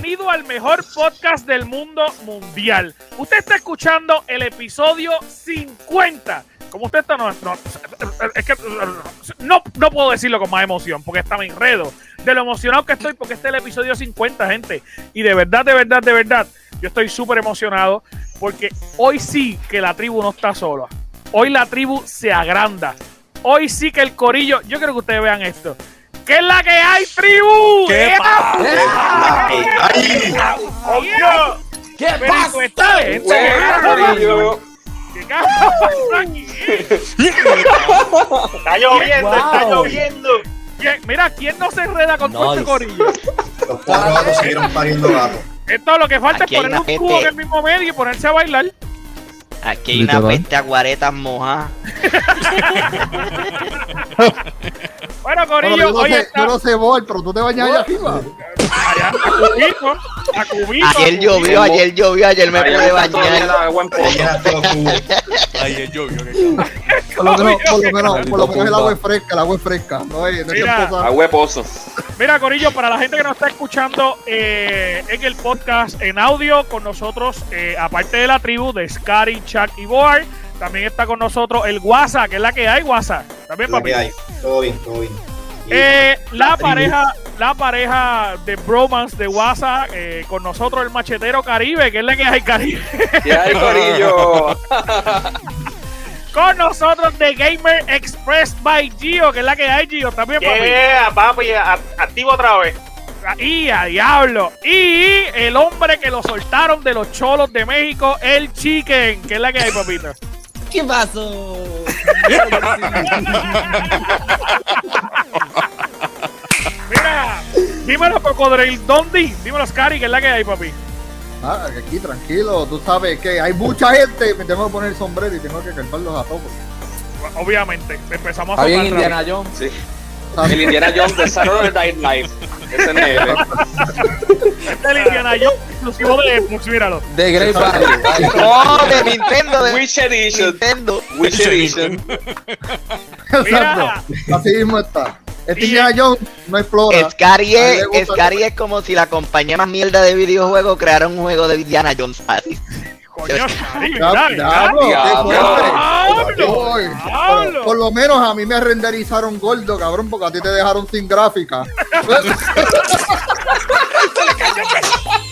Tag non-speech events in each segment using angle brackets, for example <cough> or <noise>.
Bienvenido al mejor podcast del mundo mundial. Usted está escuchando el episodio 50. Como usted está, no, es que no, no puedo decirlo con más emoción porque está me enredo. De lo emocionado que estoy porque este es el episodio 50, gente. Y de verdad, de verdad, de verdad, yo estoy súper emocionado porque hoy sí que la tribu no está sola. Hoy la tribu se agranda. Hoy sí que el corillo, yo quiero que ustedes vean esto. ¿Qué es la que hay, tribu? ¿Qué ¡Eh, pasa? ¡Ay! ¿Qué Pero pasa? esta gente. ¿Qué pasa aquí? Está lloviendo, está lloviendo. ¿Quién- Mira, ¿quién no se enreda con todo este corillo? Los cuatro gatos siguieron pariendo gatos. Esto lo que falta Aquí es poner un gente- en el mismo medio y ponerse a bailar. Aquí hay una peste a guaretas mojadas. <laughs> <laughs> Bueno, corillo, yo, no hoy sé, está yo no sé vos, pero tú te bañas allá arriba. allá, a cubito, a cubito. Ayer llovió, ayer llovió, ayer me pude bañar. Ayer llovió. que- Por lo menos, por lo menos, por lo menos el agua es fresca, el agua es fresca. No es, no es Mira. Agua pozo. Mira, Corillo, para la gente que nos está escuchando eh, en el podcast en audio, con nosotros, eh, aparte de la tribu de Scary, Chuck y Boar, también está con nosotros el WhatsApp, que es la que hay, WhatsApp. También, papi. hay. Todo bien, todo bien. Eh, la pareja, la pareja de bromance de WhatsApp, eh, con nosotros el machetero Caribe, que es la que hay Caribe. ¿Qué hay, Corillo? <laughs> Con nosotros de Gamer Express by Gio, que es la que hay Gio, también, papi. Yeah, papi, activo otra vez. Y a diablo. Y el hombre que lo soltaron de los cholos de México, el Chicken, que es la que hay, papito. ¿Qué pasó? Mira, dímelo, Cocodril Dondi. Dímelo, Scary, que es la que hay, papi. Ah, que aquí tranquilo, tú sabes que hay mucha gente, me tengo que poner el sombrero y tengo que calmarlos a todos. Obviamente, empezamos a Está bien Indiana Jones. Sí. El Indiana Jones de Saturday Night Live. Ese. Este es el Indiana Jones exclusivo de Xbox, míralo. De Great Barrier. No, de <laughs> Nintendo, de Wish Edition. Nintendo. Wish Edition. Exacto, así mismo está. Este Indiana Jones no explora. Scary es, Scary es como si la compañía más mierda de videojuegos creara un juego de Indiana Jones. Así. Por, lo menos a mí me renderizaron gordo, cabrón, porque a ti te dejaron sin gráfica. <laughs>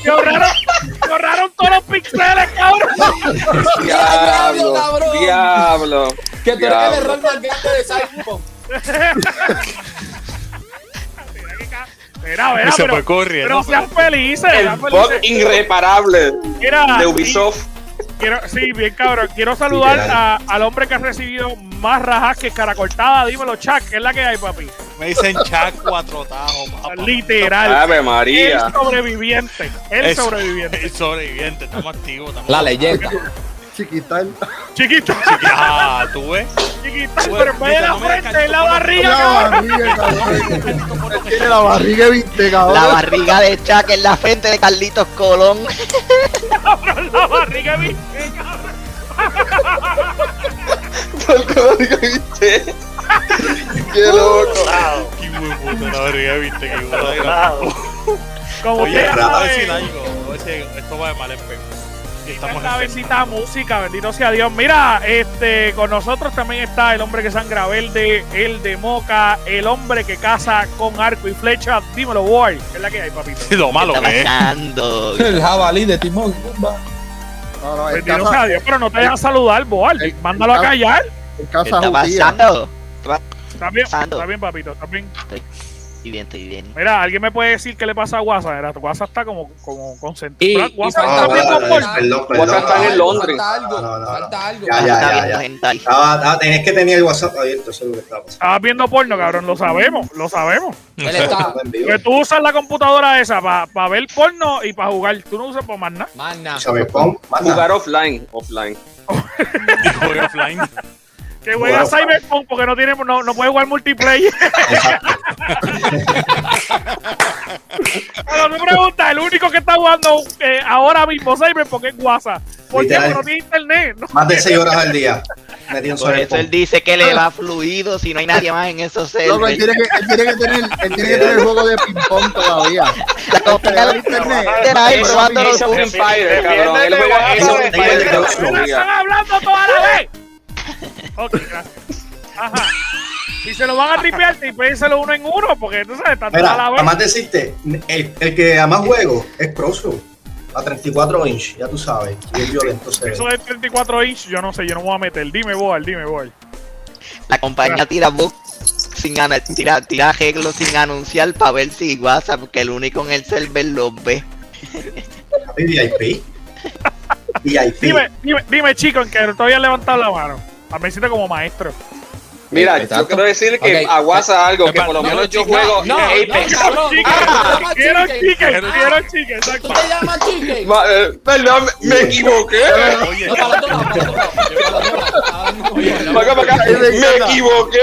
Que ahorraron, todos los pixeles, cabrón. Diablo. cabrón. Diablo. Que tú eres el error más grande de Cyberpunk. Mira, mira, Se pero, fue corriendo. pero sean felices. El sean bug felices. irreparable Mira, de Ubisoft. Quiero, sí, bien cabrón. Quiero saludar a- al hombre que ha recibido más rajas que cara cortada. Dímelo, Chuck, es la que hay, papi. Me dicen Chac cuatro tajos, <laughs> papá. Literal. Ave El María. sobreviviente. El Es- sobreviviente. El sobreviviente, estamos activos. Estamos La leyenda. Chiquital. Chiquito, <laughs> Ah, tú ves. chiquito. Bueno, Pero en vez de la no frente, en la barriga, La cabrón. barriga, <laughs> cabrón. Él Tiene la barriga de 20, cabrón. La barriga de Chuck en la frente de Carlitos Colón. cabrón, La barriga, ¿viste, cabrón? Por código, ¿viste? Qué loco. Qué la barriga, viste. Qué bueno. Como Oye, ustedes voy a decir saben, algo. Ese- Esto va de mal en peor. Estamos esta en visita a música, bendito sea Dios. Mira, este, con nosotros también está el hombre que sangra verde, el de Moca, el hombre que caza con arco y flecha. Dímelo, boy. ¿Qué es la que hay, papito? Lo malo Está que es. El jabalí de Timón. No, no, Bendito casa, sea Dios, pero no te dejas saludar, boy. El- Mándalo a callar. el ¿Qué casa está pasando? Está bien, está bien, papito, está bien. Estoy bien, estoy bien. Mira, ¿alguien me puede decir qué le pasa a WhatsApp? Mira, tu WhatsApp está como, como Y- concentrado. WhatsApp está bien está en Londres. Falta algo. No, no, no. Falta algo. Ya, ya, Está ya, viendo ya. tenías que tener el WhatsApp abierto, eso es lo que estaba pasando. Estabas viendo porno, cabrón, lo sabemos, lo sabemos. Está. <laughs> Que tú usas la computadora esa para ver porno y para jugar. Tú no usas para más nada. Pon, manda. Jugar offline. Offline. <laughs> Offline. Que juega Wow. Cyberpunk porque no tiene no, no puede jugar multiplayer. <laughs> Pero tú preguntas, el único que está jugando eh, ahora mismo Cyberpunk es WhatsApp. ¿Por qué? Literal. Porque no tiene internet. No, Más de 6 horas al día. Por el eso él dice que le va fluido si no hay nadie más en esos Loco, él servers. tiene que, él tiene que tener, él tiene que tener juego de ping-pong todavía. La compañía de internet. ahí probando los cabrón. Él juega ¡No están hablando toda la vez! Ok, gracias. Ajá. Si se lo van a tripear, tripénselo uno en uno, porque tú sabes, están toda la Mira, vez. además decirte, el, el que a más juego es Crossroad. A 34 inch, ya tú sabes. Y es violento se. Eso de 34 inch, yo no sé, yo no me voy a meter. Dime, Boal, dime, Boal. La compañía tira book sin tira, tira arreglos sin anunciar para ver si WhatsApp, porque el único en el server los ve. VIP. <laughs> VIP. Dime, dime, dime, chico, en que todavía han levantado la mano. A me siento como maestro. Mira, yo Exacto. quiero decir que Ok. aguasa algo, que por lo no, menos yo juego no, Apex. no, cabrón, ah, ah, quiero chicken. Quiero chicken, exacto. ¿Tú te llamas chicken? Ma- eh, Perdón, me me equivoqué. Oye, para. Ah, acá, para acá. Me equivoqué.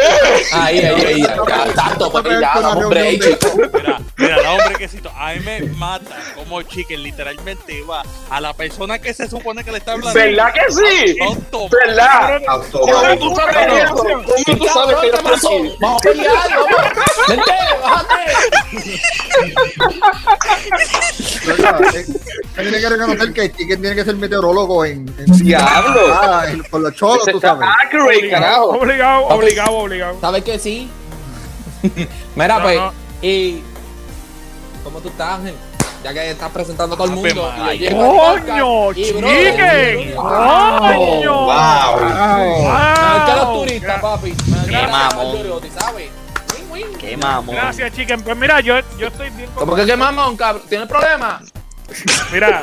Ahí, ahí, ahí. Tanto, papi, ya, hombre, chico. mira, mira, no, hombre, quesito. A mí me mata como Chicken literalmente va a la persona que se supone que le está hablando. ¿Verdad que sí? Tonto. ¿Verdad? ¿Cómo tú sabes? ¿Cómo tú sabes que. Vamos a pelear, vamos. Vente, bájate. Eh, Él tiene que reconocer que Chicken tiene que ser meteorólogo en, en Diablo. Ah, con los cholos, tú sabes. accurate, carajo. Obligado, obligado, obligado. ¿Sabes que sí? <laughs> Mira, No, pues, no. y... ¿Cómo tú estás, Ángel? Ya que estás presentando a todo el mundo. y ¡Coño, chicken! ¡Coño! Wow. Los Wow. turistas, papi. Qué mamón. Qué mamón. Gracias, chicken. Pues mira, yo, yo estoy bien ¿Cómo que qué mamón, cabrón? ¿Tienes problema? Mira.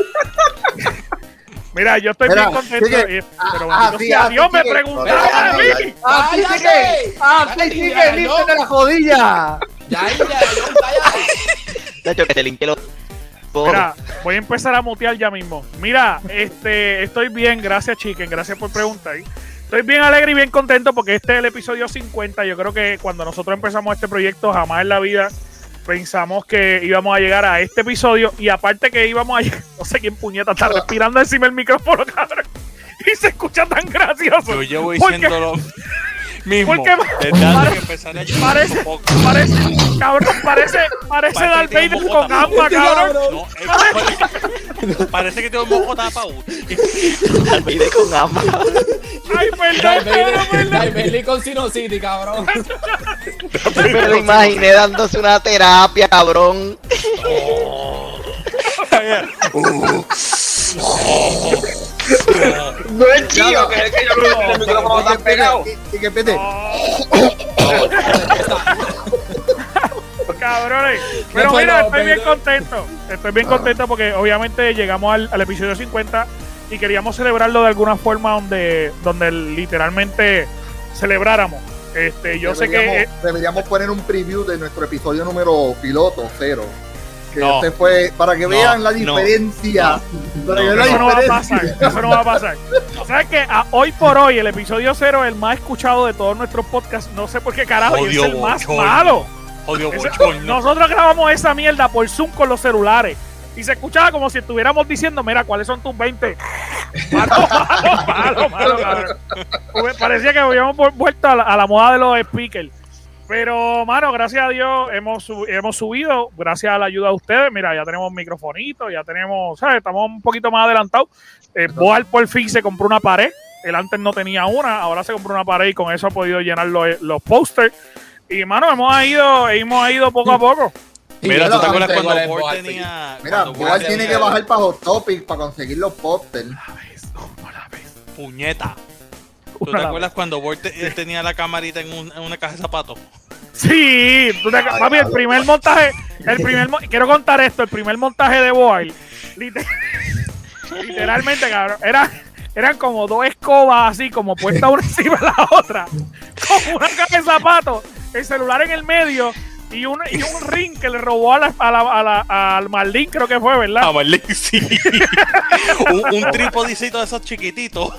Mira, yo estoy Mira, bien contento. chicken. y- pero Ah, sí, sea ah, Dios, sí, me preguntaron a mí. Ah, sí, ¡Cállate! Chicken. Ah, sí, Cállate, Chicken, ya, límpiate no. la jodilla. Ya, ya, ya, cállate. De hecho, que te los. Mira, voy a empezar a mutear ya mismo. Mira, este, estoy bien, gracias Chicken, gracias por preguntar. Estoy bien alegre y bien contento porque este es el episodio 50. Yo creo que cuando nosotros empezamos este proyecto, jamás en la vida pensamos que íbamos a llegar a este episodio. Y aparte que íbamos a llegar, <laughs> no sé quién puñeta está respirando encima del micrófono, cabrón. Y se escucha tan gracioso. Yo llevo Porque- diciendo lo <laughs> mismo. porque <laughs> Parece, parece, cabrón, parece, parece Parece Darth Vader con gamba, cabrón. Parece, parece que tengo un mojo tapado. Olvide con ambas. Ay, perdón, perdón. Dai Bailey con Sinocity, cabrón. Me lo imaginé dándose una terapia, cabrón. No es chido, que es que yo creo que el micrófono está pegado. Chicken, vete. Cabrones. Pero mira, estoy bien contento. Estoy bien contento porque obviamente llegamos al, al episodio 50 y queríamos celebrarlo de alguna forma donde, donde literalmente celebráramos. Este, yo sé que deberíamos poner un preview de nuestro episodio número piloto, cero. Que No. este fue para que No, vean la no, diferencia. para que no, vean la eso no va a pasar. diferencia. Eso no va a pasar. ¿Sabes que hoy por hoy el episodio cero es el más escuchado de todos nuestros podcasts. No sé por qué carajo y es el más malo. Odio Ese- bochorno. nosotros grabamos esa mierda por Zoom con los celulares. Y se escuchaba como si estuviéramos diciendo, mira, ¿cuáles son tus 20? <laughs> Malo, malo, malo, malo, Parecía que habíamos vu- vuelto a la, a la moda de los speakers. Pero, mano, gracias a Dios hemos, sub- hemos subido, gracias a la ayuda de ustedes. Mira, ya tenemos microfonitos, ya tenemos, ¿sabes? Estamos un poquito más adelantados. Eh, Boal por fin se compró una pared. Él antes no tenía una, ahora se compró una pared y con eso ha podido llenar los, los posters. Y, mano, hemos ido, hemos ido poco a poco. Mira, ¿tú te acuerdas cuando Boal, tenía. Mira, Ford tiene que bajar para Hot Topic para conseguir los pósters. Puñeta. ¿Tú te acuerdas cuando te- él tenía la camarita en, un- en una caja de zapatos? Sí, tú te- papi, el primer montaje, el primer quiero contar esto, el primer montaje de Boyle, liter- <laughs> literalmente, cabrón, era, eran como dos escobas así, como puestas una <laughs> encima de la otra, como una caja de zapatos, el celular en el medio y un, y un ring que le robó a la, a la- a la- al Marlín, creo que fue, ¿verdad? Ah, Marlene, sí. <laughs> un, un trípodicito de esos chiquititos.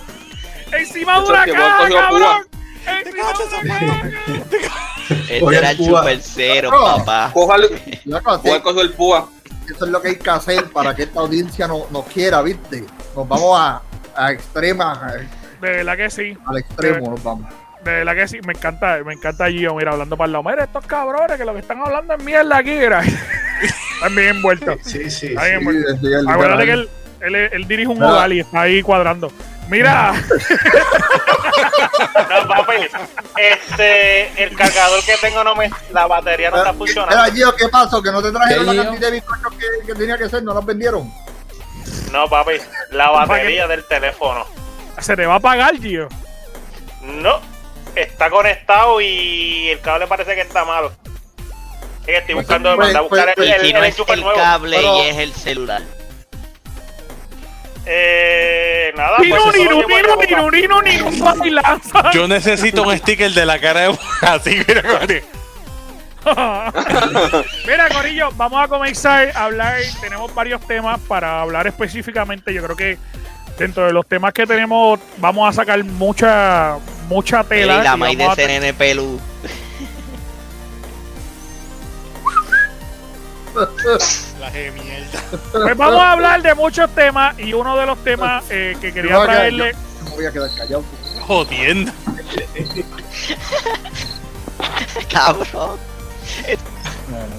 Encima de una caja, cabrón. Este era el super cero, papá. Boal cogió el púa. eso es lo que hay que hacer para que esta audiencia no- nos quiera, ¿viste? Nos vamos a, a extremas. a- De verdad que sí. Al extremo nos vamos. De verdad que sí. Me encanta, me encanta Gio, mira, hablando para el lado. Mira, estos cabrones que lo que están hablando es mierda aquí, mira. <laughs> Están bien envueltos. Sí, sí. Está bien Sí, envueltos. Acuérdate que él, él, él dirige un Nada. hogar y está ahí cuadrando. Mira, <laughs> No, papi, este, el cargador que tengo no me, la batería no está Mira, funcionando. Gio, ¿qué pasó? ¿Que no te trajeron ¿Qué, la cantidad de bizcochos que, que tenía que ser? ¿No los vendieron? No, papi, la batería del teléfono. se te va a apagar, Gio. No, está conectado y el cable parece que está malo. Es que estoy Pues, buscando, pues, buscar pues, Y el, no el es el nuevo. cable pero- y es el celular. Eh, nada, pues nino, bailanza. Yo necesito un sticker de la cara de <laughs> así, mira. <laughs> Mira, Corillo, vamos a comenzar a hablar. Tenemos varios temas para hablar específicamente. Yo creo que dentro de los temas que tenemos, vamos a sacar mucha mucha Y tela. la y de CNN Pelu. La de mierda. Pues vamos a hablar de muchos temas y uno de los temas eh, que quería Yo traerle. yo me voy a quedar callado. Jodiendo. <laughs> Cabrón.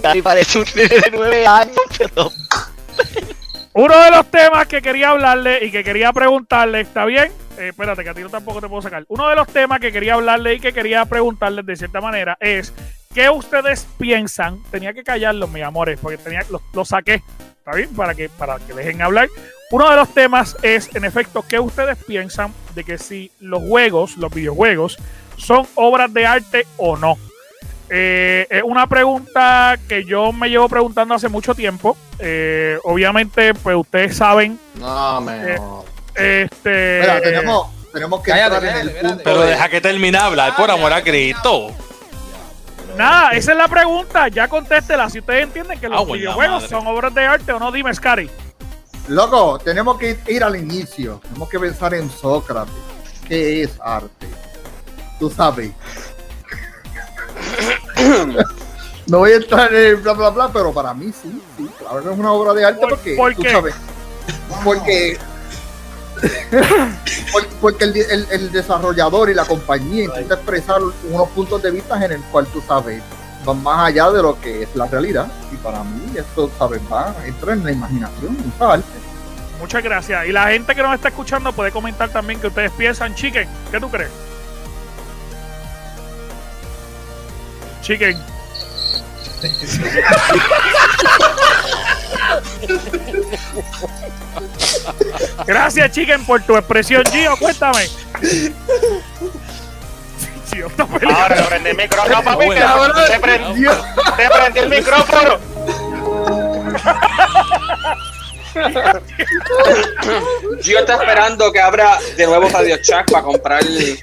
Casi parece un nene de nueve años, pero Uno de los temas que quería hablarle y que quería preguntarle, ¿está bien? Eh, espérate, que a ti no tampoco te puedo sacar. Uno de los temas que quería hablarle y que quería preguntarles de cierta manera es ¿qué ustedes piensan? Tenía que callarlos, mis amores, porque tenía, lo, lo saqué, ¿está bien? Para que, para que dejen hablar. Uno de los temas es, en efecto, ¿qué ustedes piensan de que si los juegos, los videojuegos, son obras de arte o no? Eh, es una pregunta que yo me llevo preguntando hace mucho tiempo. Eh, obviamente, pues ustedes saben, No, me. Eh, este... Mira, tenemos, tenemos que Cállate, entrar en el espérate, punto. Pero de- deja que termine hablar, por amor a Cristo. Nada, esa es la pregunta. Ya contéstela. Si ustedes entienden que los Ah, videojuegos son obras de arte o no, dime, Scary. Loco, tenemos que ir al inicio. Tenemos que pensar en Sócrates. ¿Qué es arte? Tú sabes. <coughs> no voy a entrar en el bla bla bla, pero para mí sí, sí, claro que es una obra de arte ¿Por- porque por tú qué? sabes. Porque por- <laughs> porque el, el- el desarrollador y la compañía intenta expresar unos puntos de vista en el cual tú sabes van más allá de lo que es la realidad y para mí esto sabes va entra en la imaginación y arte Muchas gracias. Y la gente que nos está escuchando puede comentar también que ustedes piensan. Chicken, ¿qué tú crees? Chicken. <laughs> Gracias, Chicken, por tu expresión. Gio, cuéntame. Gio está peleando. Ahora le prendí el micrófono, papi, que Cabrón. te prendí, te prendí el micrófono. Yo estoy esperando que abra de nuevo Radio Shack para comprar No,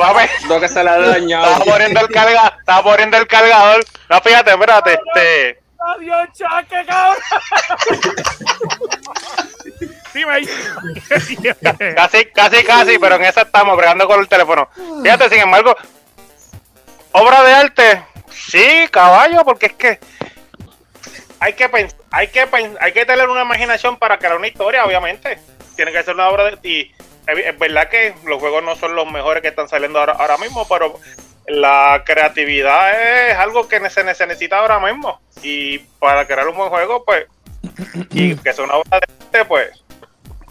papi, lo que se le ha dañado. estaba poniendo el cargador, estaba poniendo el cargador. No, fíjate, espérate, este. Adiós, chaque, cabrón. Dime ahí. Casi, casi, casi, pero en esa estamos bregando con el teléfono. Fíjate, sin embargo, obra de arte, sí, caballo, porque es que hay que pens- hay que hay que tener una imaginación para crear una historia, obviamente. Tiene que ser una obra de y es es verdad que los juegos no son los mejores que están saliendo ahora, ahora mismo, pero la creatividad es algo que se necesita ahora mismo. Y para crear un buen juego, pues, y <clears throat> que sea una obra de arte, pues,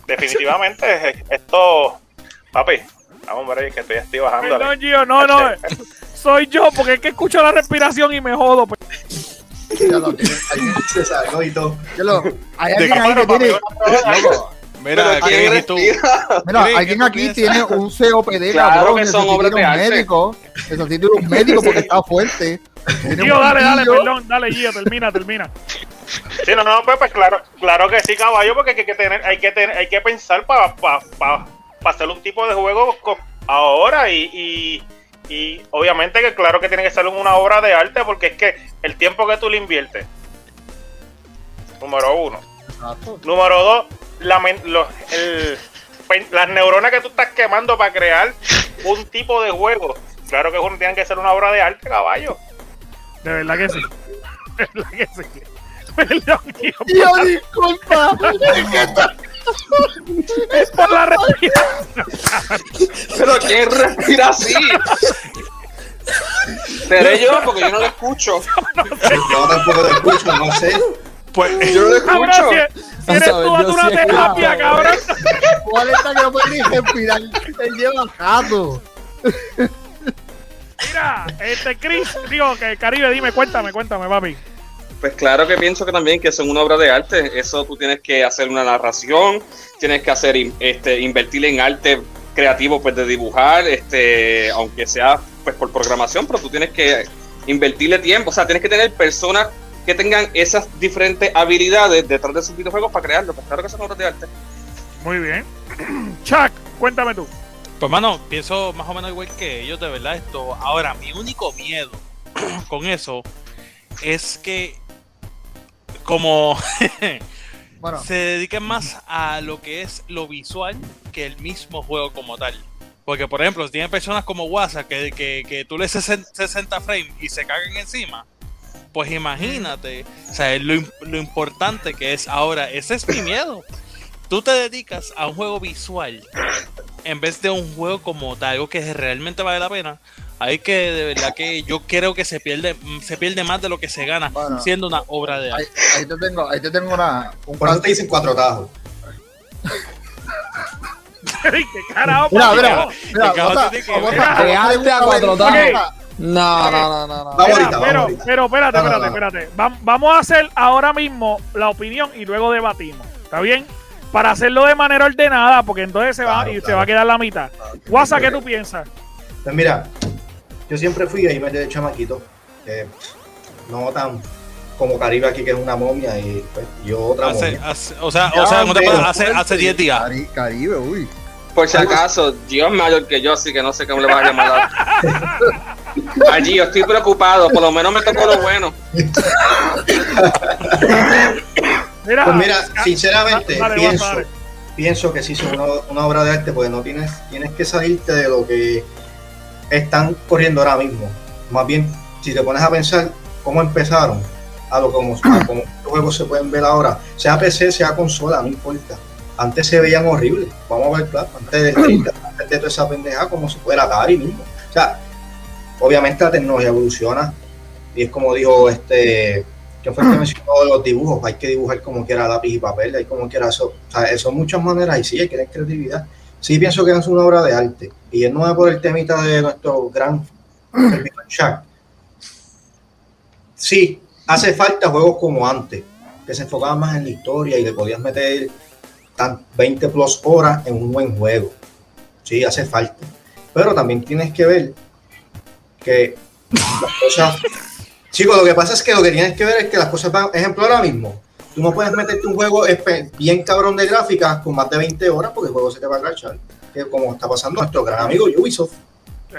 definitivamente <laughs> esto, papi, vamos hombre, que estoy, estoy bajando. Gio, no, no. <laughs> Soy yo, porque es que escucho la respiración y me jodo. pues. Ya lo tiene, ahí- Se salió y todo. ya lo- hay alguien ahí que tiene Mira, ¿quién Chris, ¿y tú? Mira, alguien ¿qué aquí piensas? tiene un COPD, Claro cabrón. que son obras de un arte. médico. Necesita un médico porque está fuerte. Un dale, dale, perdón, dale, Gio, termina, termina. Sí, no, no, pues, pues claro, claro que sí, caballo, porque hay que tener, hay que tener, hay que pensar para pa, pa, pa hacer un tipo de juego ahora y, y, y obviamente que claro que tiene que ser una obra de arte porque es que el tiempo que tú le inviertes, número uno. Número dos, la men- los- el- pen- las neuronas que tú estás quemando para crear un tipo de juego. Claro que uno tiene que ser una obra de arte, caballo. De verdad que sí. De verdad que sí. Perdón. Tío, disculpa. Es por la respiración. Pero ¿quién respira así? ¿Seré yo? Porque yo no lo escucho. Yo tampoco te escucho, no sé. Pues, Yo no lo Cabrón, escucho. si, si eres tú, una terapia, cabrón. ¿Cuál está que no puede ni respirar? Él lleva jato. Mira, este Chris, digo que Caribe, dime, cuéntame, cuéntame, papi. Pues claro que pienso que también que son una obra de arte. Eso tú tienes que hacer una narración, tienes que hacer este, invertir en arte creativo, pues de dibujar, este, aunque sea pues por programación, pero tú tienes que invertirle tiempo. O sea, tienes que tener personas que tengan esas diferentes habilidades detrás de sus videojuegos para crearlo. Pues claro que son obras de arte. Muy bien. <clears throat> Chuck, cuéntame tú. Pues mano, pienso más o menos igual que ellos, de verdad esto. Ahora, mi único miedo <clears throat> con eso es que como <laughs> Bueno, se dediquen más a lo que es lo visual que el mismo juego como tal. Porque, por ejemplo, si tienen personas como WhatsApp que, que, que tú le 60 60 frames y se cagan encima, pues imagínate, o sea, lo, lo importante que es ahora, ese es mi miedo. Tú te dedicas a un juego visual en vez de un juego como tal, algo que realmente vale la pena. Hay que, de verdad que yo creo que se pierde, mm, se pierde más de lo que se gana Bueno. siendo una obra de arte. ahí te tengo, ahí te tengo una, un Por eso te dicen cuatro tajos. <laughs> ¿Qué carajo? Mira, papi? mira, mira, cabrón bota- tiene que bota- bota- No, no, no, no, no. Vamos Mira, ahorita, vamos pero, ahorita. pero espérate, espérate, no. espérate. Vam- vamos a hacer ahora mismo la opinión y luego debatimos. ¿Está bien? Para hacerlo de manera ordenada, porque entonces se va Claro, y se claro. va a quedar la mitad. WhatsApp, ¿qué tú piensas? Pues mira, yo siempre fui ahí de chamaquito. eh, no tan como Caribe aquí, que es una momia, y pues, yo otra Hace- momia. hace- o sea, Ya, o sea, palabras, hace, hace 10 días. Cari- Caribe, uy. Por si acaso, Gio es mayor que yo, así que no sé cómo le vas a llamar <laughs> a... a Gio. Estoy preocupado, por lo menos me tocó lo bueno. Mira, Pues mira, ah, sinceramente, dale, pienso, dale. pienso que sí son una, una obra de arte, porque no tienes, tienes que salirte de lo que están corriendo ahora mismo. Más bien, si te pones a pensar cómo empezaron, a lo como, a como los juegos se pueden ver ahora, sea PC, sea consola, no importa. Antes se veían horribles, vamos a ver, claro, antes del 30, antes de toda esa pendeja, como si fuera Atari mismo. O sea, obviamente la tecnología evoluciona, y es como dijo este que fue el que <clears throat> mencionó los dibujos, hay que dibujar como quiera lápiz y papel, hay como quiera eso, o sea, son muchas maneras y sí, hay que tener creatividad. Sí pienso que es una obra de arte, y es es por el temita de nuestro gran <clears throat> Chuck. Sí, hace falta juegos como antes, que se enfocaban más en la historia y le podías meter tan 20 plus horas en un buen juego. Sí, hace falta. Pero también tienes que ver que las cosas Chicos, lo que pasa es que lo que tienes que ver es que las cosas van, ejemplo ahora mismo, tú no puedes meterte un juego bien cabrón de gráficas con más de 20 horas porque el juego se te va a crashar, que como está pasando nuestro gran amigo Ubisoft.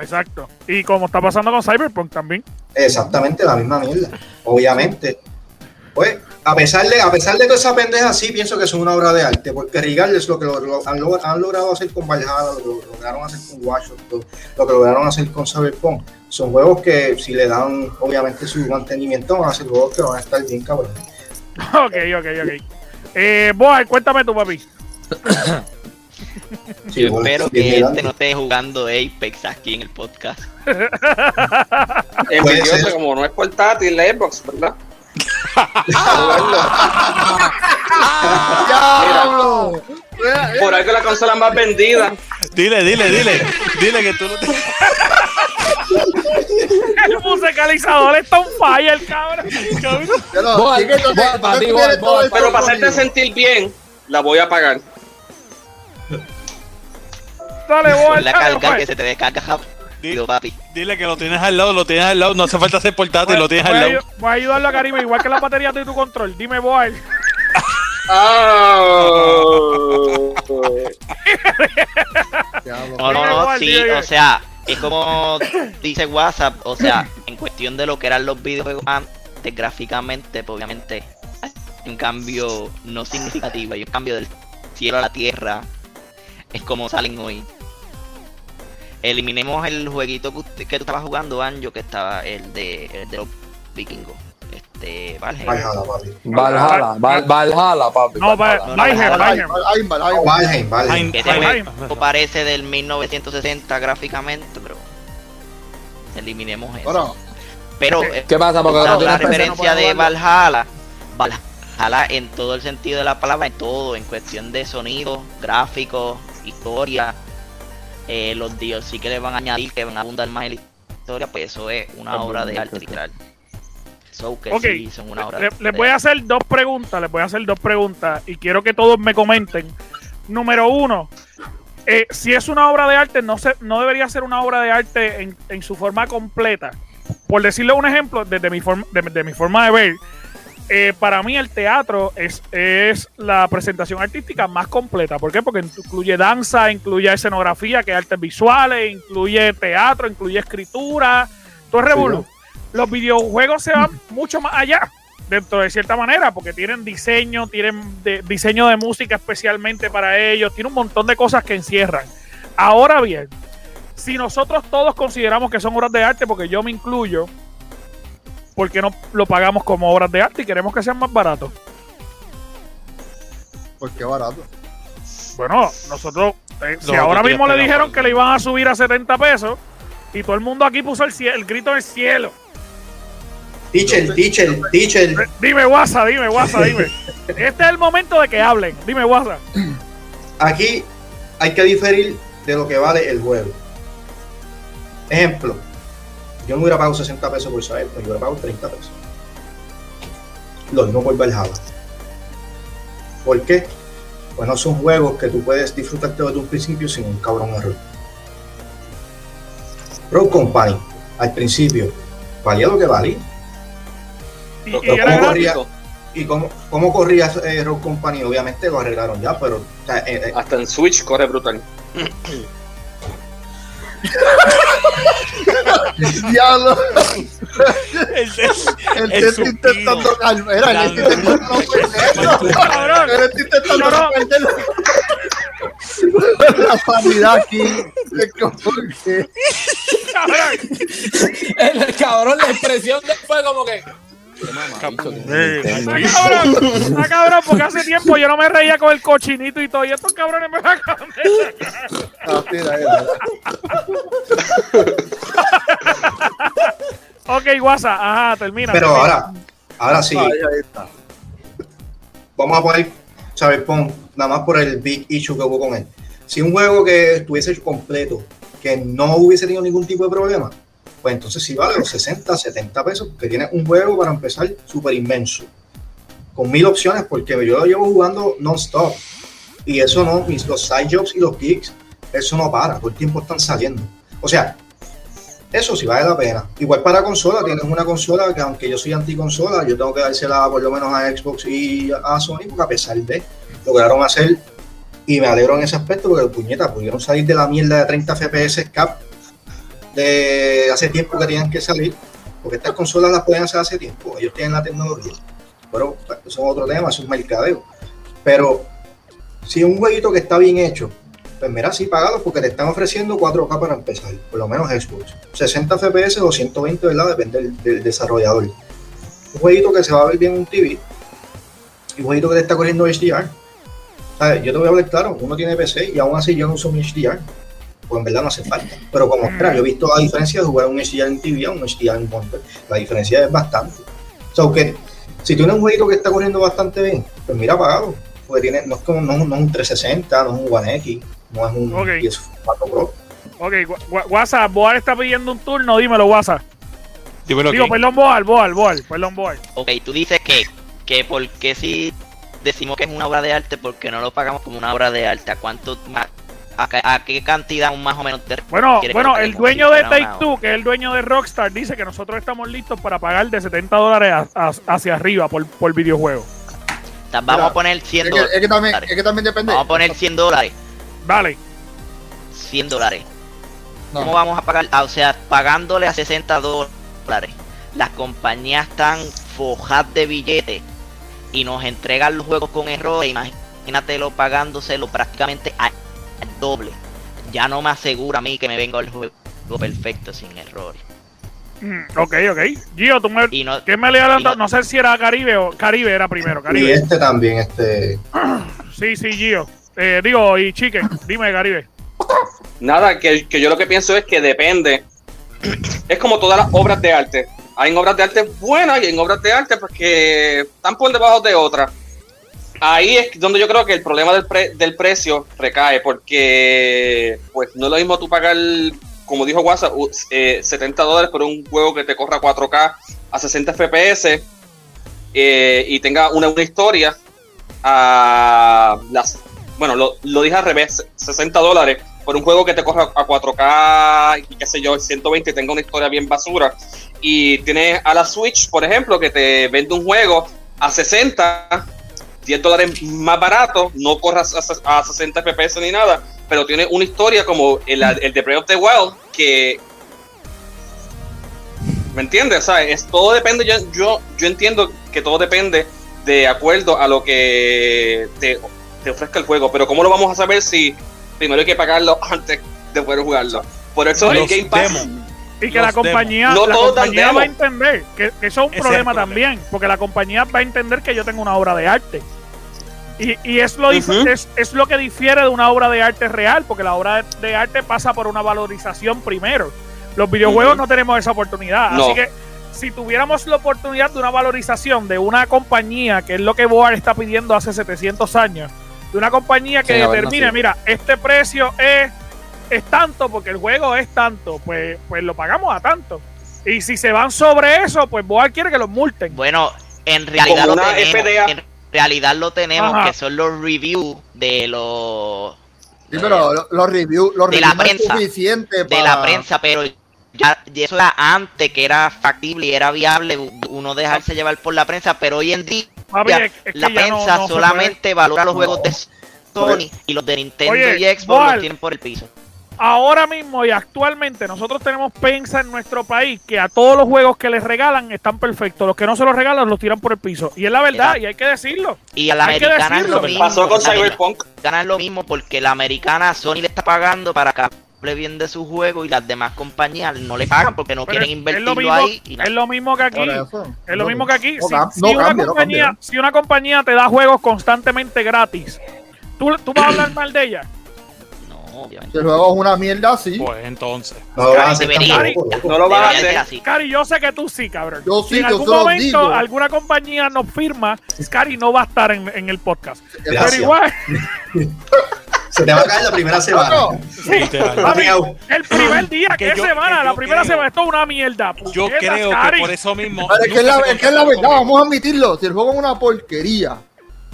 Exacto. Y como está pasando con Cyberpunk también. Exactamente la misma mierda. Obviamente, pues, a pesar de, a pesar de toda esa pendeja, sí pienso que es una obra de arte, porque regardless lo que lo- lo- han, log- han logrado hacer con Valhalla, lo que lo lograron hacer con Watch lo, lo que lograron hacer con Cyberpunk, son juegos que si le dan, obviamente, su mantenimiento, van a ser juegos que van a estar bien cabrón. <laughs> Ok, ok, ok. Eh, Boy, cuéntame tú, papi. Sí, Yo bueno, espero que este no esté jugando Apex aquí en el podcast. <laughs> Envidioso, ser. como no es portátil la Xbox, ¿verdad? ¡Diablo! Mira, Por algo la consola más vendida. Dile, dile, dile. Dile que tú no te. <laughs> El musicalizador está un fire, cabrón. pero, para hacerte sentir bien, la voy a pagar. Dale, Boy, Ponle a dale, cargar Boy. que se te descarga rápido, papi. Dile que lo tienes al lado, lo tienes al lado. No hace falta ser portátil, lo tienes voy, al lado. voy a ayudarlo a Karime, igual que la batería de tu control. Dime, Boy. Ah. Diablo. <laughs> No, no, no, sí, o sea, es como dice WhatsApp, o sea, en cuestión de lo que eran los videojuegos antes, gráficamente, pues obviamente, un cambio no significativo, hay un cambio del cielo a la tierra, es como salen hoy. Eliminemos el jueguito que, usted- que tú estabas jugando, Anjo, que estaba el de, el de los vikingos. Este. Valhalla, papi. Valhalla, Val- Valhalla, papi. No, Valheim, juego parece del 1960 gráficamente, pero eliminemos eso. Pero ¿Qué pasa? Porque la, no referencia de. Valhalla, Valhalla en todo el sentido de la palabra, en todo, en cuestión de sonido, gráficos, historia, eh, los DLC que le van a añadir, que van a abundar más en la historia, pues eso es una obra de arte literal. So que Ok, sí, son una obra Le- les voy a hacer dos preguntas, les voy a hacer dos preguntas y quiero que todos me comenten. Número uno, eh, si es una obra de arte, no, se, no debería ser una obra de arte en, en su forma completa. Por decirle un ejemplo, desde mi, forma, de, de mi forma de ver, eh, para mí el teatro es, es la presentación artística más completa. ¿Por qué? Porque incluye danza, incluye escenografía, que es artes visuales, incluye teatro, incluye escritura, todo es revolú. Los videojuegos se van mucho más allá, dentro de cierta manera, porque tienen diseño, tienen de- diseño de música especialmente para ellos, tiene un montón de cosas que encierran. Ahora bien, si nosotros todos consideramos que son obras de arte, porque yo me incluyo, ¿por qué no lo pagamos como obras de arte y queremos que sean más baratos? porque barato. Bueno, nosotros, eh, si No, ahora mismo le dijeron que le iban a subir a 70 pesos y todo el mundo aquí puso el, cie- el grito del cielo. Teacher, teacher, teacher. Dime, WhatsApp, dime, WhatsApp, dime. <laughs> Este es el momento de que hablen. Dime, WhatsApp. Aquí hay que diferir de lo que vale el juego. Ejemplo, yo no hubiera pagado 60 pesos por saber, pero yo hubiera pagado 30 pesos. Lo mismo por Valhalla. ¿Por qué? Pues no son juegos que tú puedes disfrutarte desde un principio sin un cabrón error. Road Company, al principio, valía lo que valía. Y, y lo era pongo gratis. corría. ¿Y cómo, cómo corría eh, Road Company? Obviamente lo arreglaron ya, pero o sea, eh, eh, Hasta en Switch corre brutal. <laughs> Diablo, El, el El tío está suspiro. intentando calmar. Era, él está Dando- intentando no perderlo. Cabrón. Él está intentando no Cabrón. perderlo. <laughs> La sanidad aquí. El cabrón, la expresión de- fue como que. Cabrón. <laughs> Está cabrón, porque hace tiempo yo no me reía con el cochinito y todo. Y estos cabrones me van a era. Ok, WhatsApp. Ajá, termina. pero termina. ahora, ahora sí, Ahí, ahí está. vamos a poner Cyberpunk nada más por el big issue que hubo con él. Si un juego que estuviese hecho completo, que no hubiese tenido ningún tipo de problema, pues entonces sí vale los 60, 70 pesos, que tiene un juego para empezar súper inmenso, con mil opciones, porque yo lo llevo jugando non-stop. Y eso no, mis, los side jobs y los gigs, eso no para, todo el tiempo están saliendo. O sea, eso sí vale la pena. Igual para consola, tienes una consola que aunque yo soy anti-consola, yo tengo que dársela por lo menos a Xbox y a Sony, porque a pesar de lograron hacer, y me alegro en ese aspecto, porque puñeta, pudieron salir de la mierda de 30 FPS cap de hace tiempo que tenían que salir, porque estas consolas las pueden hacer hace tiempo, ellos tienen la tecnología. Pero pues, eso es otro tema, eso es mercadeo. Pero si un jueguito que está bien hecho, pues mira, sí, pagalo porque te están ofreciendo 4K para empezar, por lo menos Xbox. 60 FPS o 120, ¿verdad? Depende del, desarrollador. Un jueguito que se va a ver bien en un TV y un jueguito que te está corriendo HDR. Yo te voy a hablar claro, uno tiene PC y aún así yo no uso mi HDR, pues en verdad no hace falta. Pero como espera, yo he visto la diferencia de jugar un HDR en TV a un HDR en monitor. La diferencia es bastante. O sea, que si tienes un jueguito que está corriendo bastante bien, pues mira, pagado. Porque tiene, no, es como, no, no es un 360, no es un One X, no es un Ok. PS4 Pro. Ok, WhatsApp, Boal está pidiendo un turno, dímelo, WhatsApp. Dímelo Digo, perdón, Boal, Boal, Boal, perdón, Boal. Ok, tú dices que, que porque si decimos que es una obra de arte, porque no lo pagamos como una obra de arte, ¿a cuánto más, a, qué- a qué cantidad más o menos de Bueno, bueno, el dueño de Take Two, que es el dueño de Rockstar, dice que nosotros estamos listos para pagar de 70 dólares a- a- hacia arriba por, por videojuego. Vamos Mira, a poner 100 Es que, es que también, dólares. es que también depende. Vamos a poner 100 dólares. Dale. 100 dólares. No. ¿Cómo vamos a pagar? Ah, o sea, pagándole a 60 dólares. Las compañías están fojadas de billetes y nos entregan los juegos con errores. Imagínatelo pagándoselo prácticamente doble. Ya no me asegura a mí que me venga el juego perfecto sin errores. Mm, Ok, ok. Gio, tú me. Y no, ¿Quién me le adelantó? no- No sé si era Caribe o Caribe era primero. Y este también, este. <clears throat> Sí, sí, Gio. Eh, digo, y Chicken, dime, Caribe. Nada, que, que yo lo que pienso es que depende. Es como todas las obras de arte. Hay obras de arte buenas y hay obras de arte pues, que están por debajo de otras. Ahí es donde yo creo que el problema del, pre- del precio recae, porque pues no es lo mismo tú pagar, como dijo WhatsApp, 70 dólares por un juego que te corra 4K a 60 FPS eh, y tenga una, una historia a las bueno, lo, lo dije al revés, 60 dólares por un juego que te corra a 4K y qué sé yo, 120 y tenga una historia bien basura. Y tienes a la Switch, por ejemplo, que te vende un juego a 60, 10 dólares más barato, no corras a, a 60 FPS ni nada, pero tiene una historia como el, el de Breath of the Wild que... ¿Me entiendes? O sea, es, todo depende, yo, yo, yo entiendo que todo depende de acuerdo a lo que te, te ofrezca el juego, pero ¿cómo lo vamos a saber si primero hay que pagarlo <laughs> antes de poder jugarlo? Por eso el Los Game Pass. demos. Y que Los la compañía. No la compañía va a entender que, que eso es un Ese es problema el problema. también, porque la compañía va a entender que yo tengo una obra de arte. Y, y es, lo dif- Ujú. es, es lo que difiere de una obra de arte real, porque la obra de arte pasa por una valorización primero. Los videojuegos no tenemos esa oportunidad. No. Así que si tuviéramos la oportunidad de una valorización de una compañía, que es lo que Boar está pidiendo hace 700 años, de una compañía que determine, mira, este precio es, es tanto porque el juego es tanto, pues, pues lo pagamos a tanto. Y si se van sobre eso, pues Boar quiere que los multen. Bueno, en realidad lo tenemos. En realidad lo tenemos, Ajá. que son los reviews de los Sí, pero lo- los reviews, los De la es prensa. suficiente de la prensa, pero ya y eso era antes que era factible y era viable uno dejarse llevar por la prensa, pero hoy en día Papi, es- es que la no- prensa no solamente valora los No. juegos de Sony y los de Nintendo Oye, y Xbox Boal. los tienen por el piso. Ahora mismo y actualmente nosotros tenemos prensa en nuestro país que a todos los juegos que les regalan están perfectos. Los que no se los regalan los tiran por el piso. Y es la verdad, y hay que decirlo. Y a la Hay americana es lo mismo. Pasó con Cyberpunk. es lo mismo porque la americana Sony le está pagando para que hable bien de su juego y las demás compañías no le pagan porque no Pero quieren invertirlo mismo, ahí. y es lo mismo que aquí. Eso. Es lo mismo que aquí. no Si, una cambia, compañía, si una compañía te da juegos constantemente gratis, ¿tú, tú vas a hablar mal de ella. Obviamente. Si el juego es una mierda así, Pues entonces. No Debería. No lo van a hacer. así. Cari, yo sé que tú sí, cabrón. Yo si sí, en yo algún se momento digo. alguna compañía nos firma, Cari no va a estar en, en el podcast. Gracias. Pero igual, <laughs> Se te va a caer la primera semana. No. El primer día, Que ¿qué yo- semana? que La primera creo- semana, esto es una mierda. Yo creo que Cari. por eso mismo. Pero es que es la, es que es la verdad, conmigo. vamos a admitirlo. Si el juego es una porquería,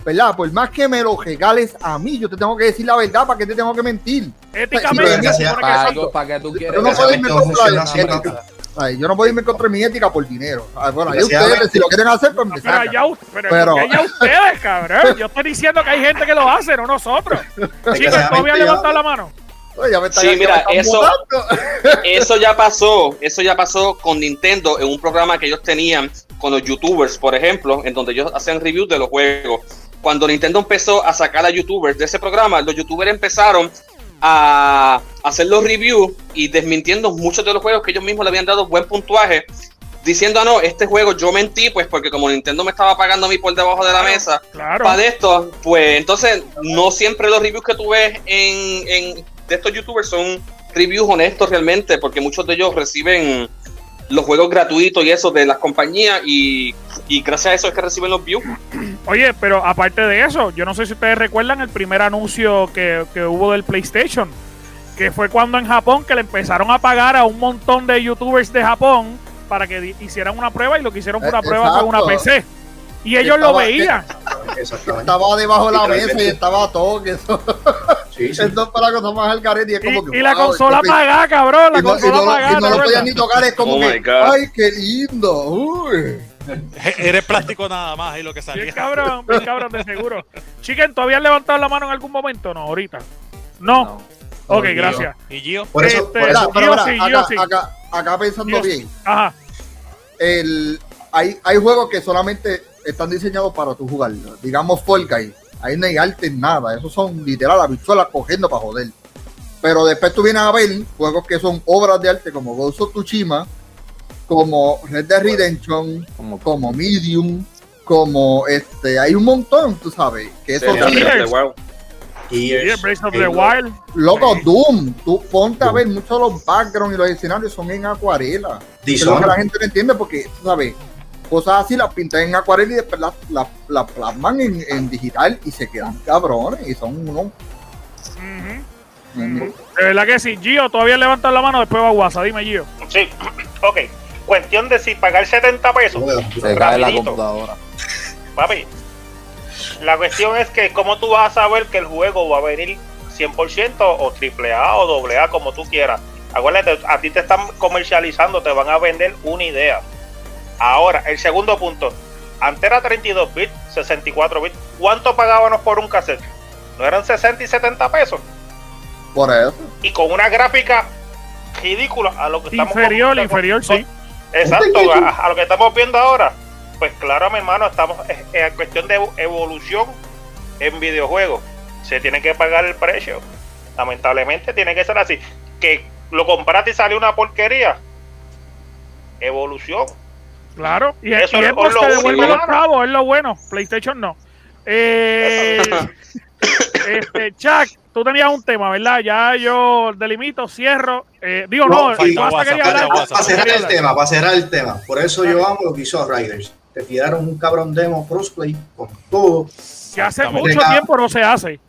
¿verdad? Por más que me lo regales a mí, yo te tengo que decir la verdad, ¿para qué te tengo que mentir? Éticamente, Para que algo, sí. para que tú quieres. Yo no puedo irme no contra funciona la así, ética. no. Ay, yo no puedo irme contra mi ética por dinero. Ay, bueno, ahí ustedes, si lo quieren hacer, pues me Pero sacan. allá, u- pero, Pero- allá ustedes, cabrón. Yo estoy diciendo que hay gente que lo hace, no nosotros. Chicos, Desgraciadamente, todavía ya- levantado la mano. Oye, ya me está- Sí, ya mira, eso-. Eso ya pasó, eso ya pasó con Nintendo en un programa que ellos tenían con los youtubers, por ejemplo, en donde ellos hacían reviews de los juegos. Cuando Nintendo empezó a sacar a youtubers de ese programa, los youtubers empezaron a hacer los reviews y desmintiendo muchos de los juegos que ellos mismos le habían dado buen puntuaje, diciendo, ah, no, este juego yo mentí, pues porque como Nintendo me estaba pagando a mí por debajo de la mesa, Claro. para esto, pues entonces no siempre los reviews que tú ves en, en- de estos youtubers son reviews honestos realmente, porque muchos de ellos reciben los juegos gratuitos y eso de las compañías y, y gracias a eso es que reciben los views. <clears throat> Oye, pero aparte de eso, yo no sé si ustedes recuerdan el primer anuncio que, que hubo del PlayStation, que fue cuando en Japón que le empezaron a pagar a un montón de youtubers de Japón para que hicieran una prueba y lo que hicieron fue una Eh, prueba con una. PC. Y ellos lo veían. Estaba debajo de la mesa y estaba todo. Que eso, <laughs> Sí, sí. para cosa más al garete. Y, es como Y, que, y la wow, consola este- apagada, cabrón. La y no, y consola no y apagada. no lo ¿no? podían ni tocar, es como Oh que, ay, qué lindo. Uy. Eres plástico nada más y lo que Bien salía. cabrón, bien cabrón, de seguro. Chicken, ¿tú habías levantado la mano en algún momento? No, ahorita. No. No. Ok, gracias. Y Gio, Por eso, Este, por eso yo mira, sí, acá, sí. acá, acá pensando sí. bien, Ajá. el, hay, hay juegos que solamente están diseñados para tu jugar. Digamos Fall Guys. Ahí no hay arte en nada. Esos son literal habichuelas cogiendo para joder. Pero después tú vienes a ver juegos que son obras de arte como Ghost of Tsushima, como Red Dead Redemption, Como- como Medium, como este, hay un montón, tú sabes, que eso. Yeah, Gears, Breath of the. Wild. Loco. Doom, tú ponte a ver muchos de los backgrounds y los escenarios son en acuarela. Es lo que la gente no entiende porque, tú sabes, cosas así las pintan en acuarela y después las, las, las plasman en, en digital y se quedan cabrones y son unos... Ujú. De verdad que sí. Gio, todavía levanta la mano, después va a WhatsApp. Dime, Gio. Sí, <clears throat> ok. Cuestión de si pagar 70 pesos. Se cae la Rapidito. computadora. Papi, la cuestión es que cómo tú vas a saber que el juego va a venir 100% o AAA o AA como tú quieras. Acuérdate, a ti te están comercializando, te van a vender una idea. Ahora, el segundo punto. Antes era 32 bits, 64 bits. ¿Cuánto pagábamos por un cassette? ¿No eran 60 y 70 pesos? Por eso. Y con una gráfica ridícula a lo que estamos Inferior, inferior, sí. Exacto, a, a lo que estamos viendo ahora. Pues claro, mi hermano, estamos en en cuestión de evolución en videojuegos. Se tiene que pagar el precio. Lamentablemente tiene que ser así. Que lo compraste y sale una porquería. Evolución. Claro. Y, Eso y es Xbox lo te devuelve los chavos, es lo bueno. PlayStation no. Eh, <laughs> este, Chuck, tú tenías un tema, ¿verdad? Ya yo delimito, cierro. Eh, digo, no, No, sí. Para cerrar el tema, para cerrar el tema. Por eso yo amo los Visual Riders. Te tiraron un cabrón demo crossplay con todo. Que hace mucho tiempo no se hace.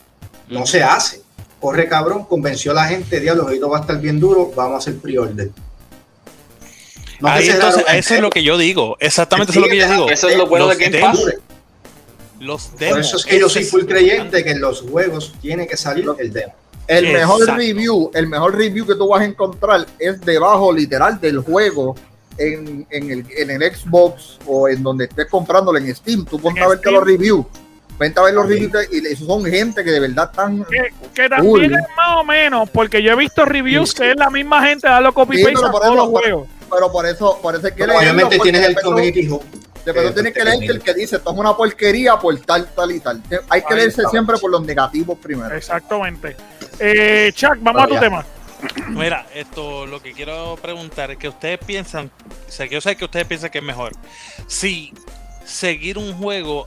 No se hace. Corre cabrón, convenció a la gente, diablo, esto va a estar bien duro, vamos a hacer pre-order. No Ahí entonces, eso es lo que yo digo. Exactamente eso es lo que yo digo. Eso es lo bueno Los de Game demos, Pass. Los demos. Por eso es que yo soy full creyente que en los juegos tiene que salir el demo. El mejor Exacto. review, el mejor review que tú vas a encontrar es debajo literal del juego en, en el, en el Xbox o en donde estés comprándolo en Steam. Tú ponte a verte Steam. los reviews. Vente a ver los reviews y esos son gente que de verdad están. Que, que también Cool. es más o menos, porque yo he visto reviews Sí, que es la misma gente dando copy Sí, paste a todos los juegos. Pero por eso, por eso es que Pero obviamente leerlo, tienes el community hub. Eh, tienes que te leer termina. el que dice esto es una porquería por tal, tal y tal. Hay que Ahí leerse está. siempre por los negativos primero. Exactamente. Eh, Chuck, vamos a tu Ya. tema. Mira, esto lo que quiero preguntar es que ustedes piensan, o sea, que yo sé que ustedes piensan que es mejor. Si seguir un juego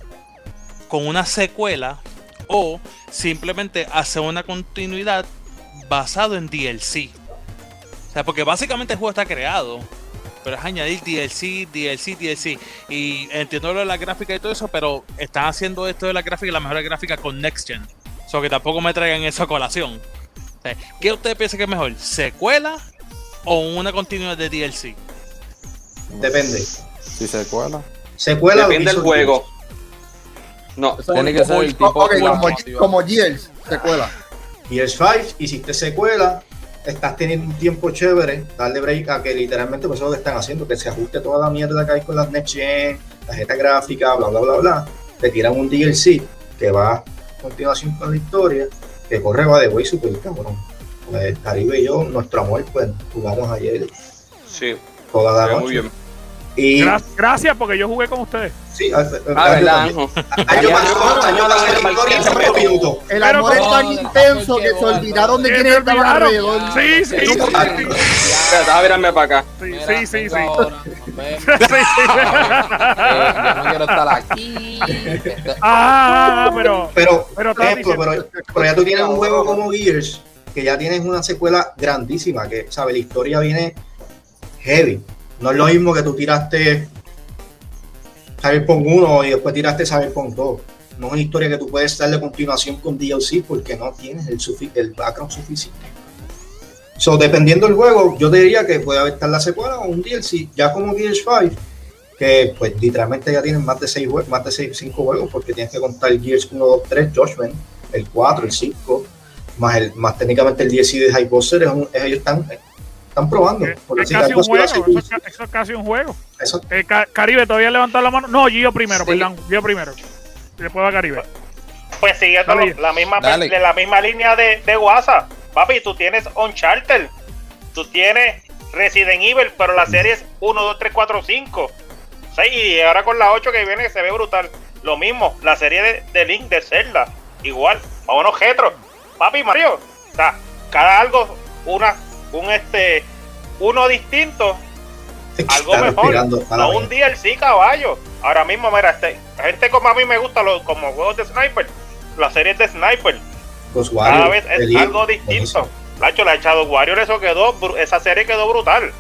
con una secuela o simplemente hacer una continuidad basado en DLC. O sea, porque básicamente el juego está creado, pero es añadir DLC, DLC, DLC. Y entiendo lo de la gráfica y todo eso, pero están haciendo esto de la gráfica, la mejor gráfica con Next Gen. O sea, que tampoco me traigan eso a colación. O sea, ¿Qué ustedes piensan que es mejor? ¿Secuela o una continuidad de DLC? Depende. Si se cuela. Secuela o Depende del juego. No, Tiene que ser como- el tipo ok, como, como Gears, secuela. Gears 5, hiciste secuela, estás teniendo un tiempo chévere, darle break a que literalmente pues eso es lo que están haciendo, que se ajuste toda la mierda que hay con las Next Gen, tarjeta gráfica, bla, bla, bla, bla. Te tiran un DLC que va a continuación con la historia, que corre va de güey super cabrón. Pues, Caribe y yo, nuestro amor, pues jugamos ayer sí, toda la noche. muy bien. Y Gra- Gracias, porque yo jugué con ustedes. sí, a- a- Ah, a-. Año año la historia en minutos. El amor es tan intenso que se olvidaron de quiénes estaban alrededor. Sí, sí, Espérate, a mirarme para acá. sí, sí, sí. Eh, yo no quiero estar aquí. Este- Ah, pero, Pero, pero, pero ya tú tienes un juego como Gears, que ya tienes una secuela grandísima, que, ¿sabes? La historia viene heavy. No es lo mismo que tú tiraste Cyberpunk 1 y después tiraste Cyberpunk 2. No es una historia que tú puedes darle continuación con DLC porque no tienes el, el background suficiente. So, dependiendo del juego, yo te diría que puede estar la secuela o un DLC. Ya como Gears 5, que pues literalmente ya tienen más de 6 más de 6, 5 juegos, porque tienes que contar Gears 1, 2, 3, Judgment, el 4, el 5, más el más técnicamente el DLC de Hyposter, es un- ellos están, están probando. Es, por es casi un juego. Eso, eso es casi un juego. eso- Eh, Ca- Caribe, todavía levantado la mano. No, Gio primero, Sí. perdón. Gio primero. Después va Caribe. Pues siguiendo Dale. la misma, Dale. la misma línea de, de WhatsApp. Papi, tú tienes Uncharted. Tú tienes Resident Evil, pero la serie es 1, 2, 3, 4, 5. 6 y ahora con la 8 que viene que se ve brutal. Lo mismo, la serie de, de Link de Zelda. Igual, vámonos retro. Papi Mario. O sea, cada algo, una, un este, uno distinto. algo mejor. No un DLC, caballo. Ahora mismo, mira, este, gente como a mí me gusta los, como juegos de Sniper, las series de Sniper, Ghost cada vez es Elite, algo distinto. Lacho, la echado Warrior, eso quedó, esa serie quedó brutal.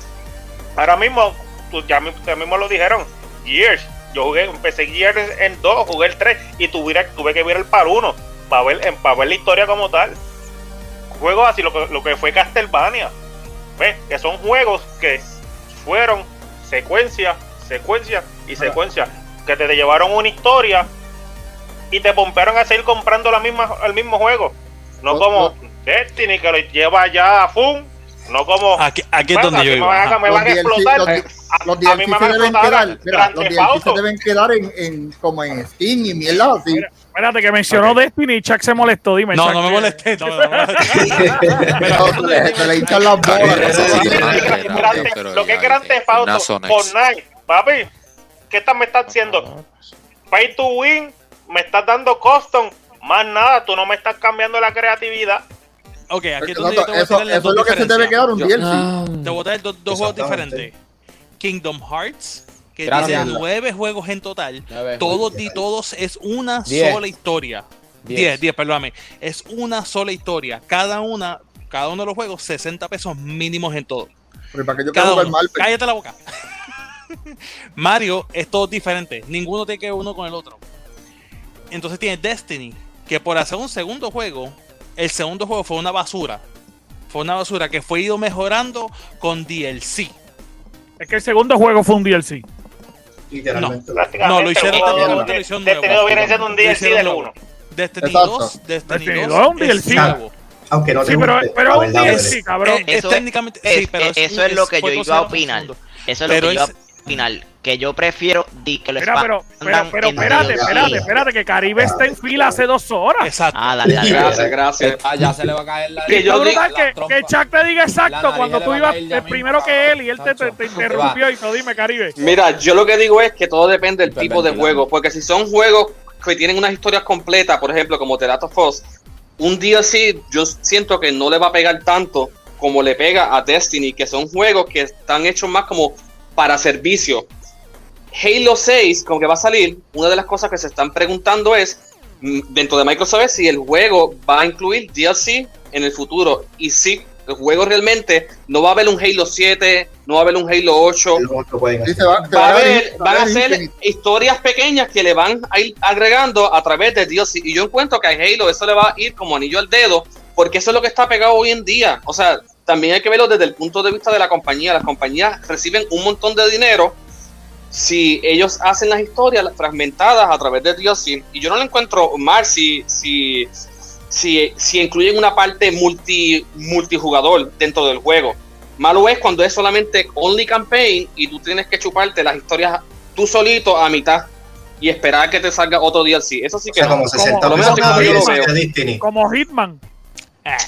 Ahora mismo, tú, ya ustedes mismos lo dijeron, Gears. Yo jugué, empecé Gears en 2, jugué el 3 y tuve, tuve que ver el par 1 para ver, para ver la historia como tal. Juegos así, lo que, lo que fue Castlevania. ¿Ves? Que son juegos que fueron secuencia, secuencia y secuencia. Que te llevaron una historia y te pompearon a seguir comprando la misma, el mismo juego. No Oh, como oh. Destiny que lo lleva ya a FUM. No como. Aquí, aquí es donde yo me iba. van a- Ajá. me van a explotar. los Eh, a- Los a mí DLC me se van a deben explotar quedar, mira, los DLC se deben quedar en, en como en Steam y mierda así. Mira, Espérate, que mencionó Destiny y Chuck se molestó. Dime, No, Chuck, no me ¿qué- molesté. No, no me molesté. Le, hinchan las <laughs> bolas. Lo que- es ya, Grand Theft Auto, una zona Fortnite, papi, ¿qué tal me estás haciendo? Pay to win, me estás dando custom, más nada, tú no me estás cambiando la creatividad. Ok, aquí es donde yo te voy a eso, eso es lo que se debe quedar un DLC. Te voy a traer dos, juegos diferentes. Kingdom Hearts, que Gracias. tiene nueve juegos en total. Nueve Todos y todos es una Diez. sola historia. Diez. 10, 10, perdóname. Es una sola historia. Cada una, cada uno de los juegos, 60 pesos mínimos en todo. Pero para que yo Cada uno. Marvel. Cállate la boca. <laughs> Mario es todo diferente. Ninguno tiene que ver uno con el otro. Entonces tiene Destiny, que por hacer un segundo juego, el segundo juego fue una basura. Fue una basura que fue ido mejorando con DLC. Es que el segundo juego fue un DLC. Literalmente. No, lo hicieron Prácticamente, técnicamente, lo hicieron nuevo. Destiny viene siendo un DLC del nuevo. 1. Destiny Exacto. 2, Destiny Destiny 2 2 es un DLC. Aunque no Sí, pero, pero un DLC, cabrón. Es, técnicamente, es- sí, pero es- es eso es lo que yo iba a opinar. Eso es lo que yo iba a opinar. Que yo prefiero di, que lo Mira, pero, pero, pero espérate, espérate, espérate, que Caribe está en fila hace dos horas. Exacto. Ah, dale, dale. Gracias, gracias. Ah, ya se le va a caer la. Que yo la que, que Chuck te diga exacto cuando tú ibas mismo, primero que él y él te, te- interrumpió y te dime, Caribe. Mira, yo lo que digo es que todo depende del tipo de juego, porque si son juegos que tienen unas historias completas, por ejemplo, como The Last of Us, un DLC yo siento que no le va a pegar tanto como le pega a Destiny, que son juegos que están hechos más como para servicio. Halo 6, como que va a salir, una de las cosas que se están preguntando es, mm, dentro de Microsoft, es si el juego va a incluir DLC en el futuro. Y sí, el juego realmente no va a haber un Halo 7, no va a haber un Halo 8, Lo otro pueden Sí, hacer. se va- se va a haber, van a ser historias pequeñas que le van a ir agregando a través de Dios. Y yo encuentro que a Halo eso le va a ir como anillo al dedo, porque eso es lo que está pegado hoy en día. O sea, también hay que verlo desde el punto de vista de la compañía. Las compañías reciben un montón de dinero si ellos hacen las historias fragmentadas a través de Dios. Y yo no lo encuentro mal si, si, si, si incluyen una parte multi, multijugador dentro del juego. Malo es cuando es solamente only campaign y tú tienes que chuparte las historias tú solito a mitad y esperar que te salga otro DLC. Eso sí O que sea, no. como 60 Por lo menos pesos como yo lo. Como Hitman.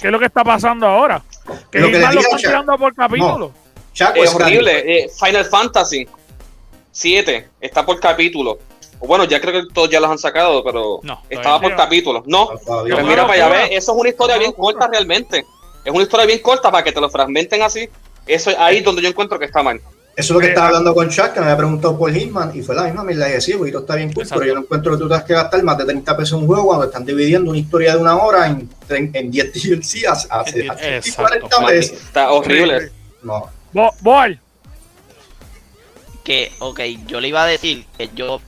¿Qué es lo que está pasando ahora? Que Lo Hitman les lo digo, están Chuck. tirando por capítulo. Chuck, Es horrible. Eh, Final Fantasy 7 está por capítulo. Bueno, ya creo que todos ya los han sacado, pero No, estaba por no. capítulo. No, pues no. mira no, para allá, no. ve, eso es una historia bien corta realmente. Es una historia bien corta para que te lo fragmenten así. Eso es ahí donde yo encuentro que está mal. Eso es lo que Eh, estaba ah. hablando con Chuck, que me había preguntado por Hitman, y fue la misma, me la decía, porque está bien cool, Exacto. pero yo no encuentro que tú tengas que gastar más de 30 pesos en un juego cuando están dividiendo una historia de una hora en, en 10 DLC a, a, a, En 10, 30 y exacto. 40 pesos. Está horrible. No, Boy, que, ok, yo le iba a decir que yo,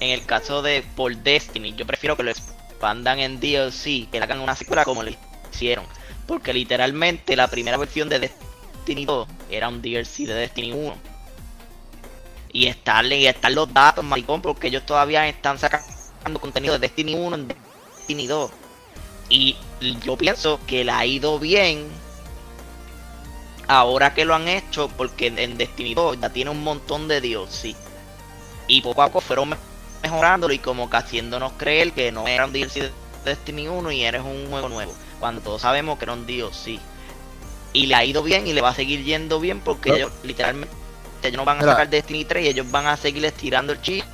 en el caso de por Destiny, yo prefiero que lo expandan en DLC, que le hagan una secuela como lo hicieron. Porque literalmente la primera versión de Destiny 2 era un DLC de Destiny 1. Y están, y están los datos, maricón, porque ellos todavía están sacando contenido de Destiny 1 en Destiny 2. Y yo pienso que le ha ido bien ahora que lo han hecho, porque en- Destiny 2 ya tiene un montón de DLC. Y poco a poco fueron me- mejorándolo y como que haciéndonos creer que no era un DLC de Destiny 1 y eres un juego nuevo. Cuando todos sabemos que era un DLC. Y le ha ido bien y le va a seguir yendo bien porque No. ellos literalmente ellos no van a Mira. sacar Destiny 3 y ellos van a seguir estirando el chicle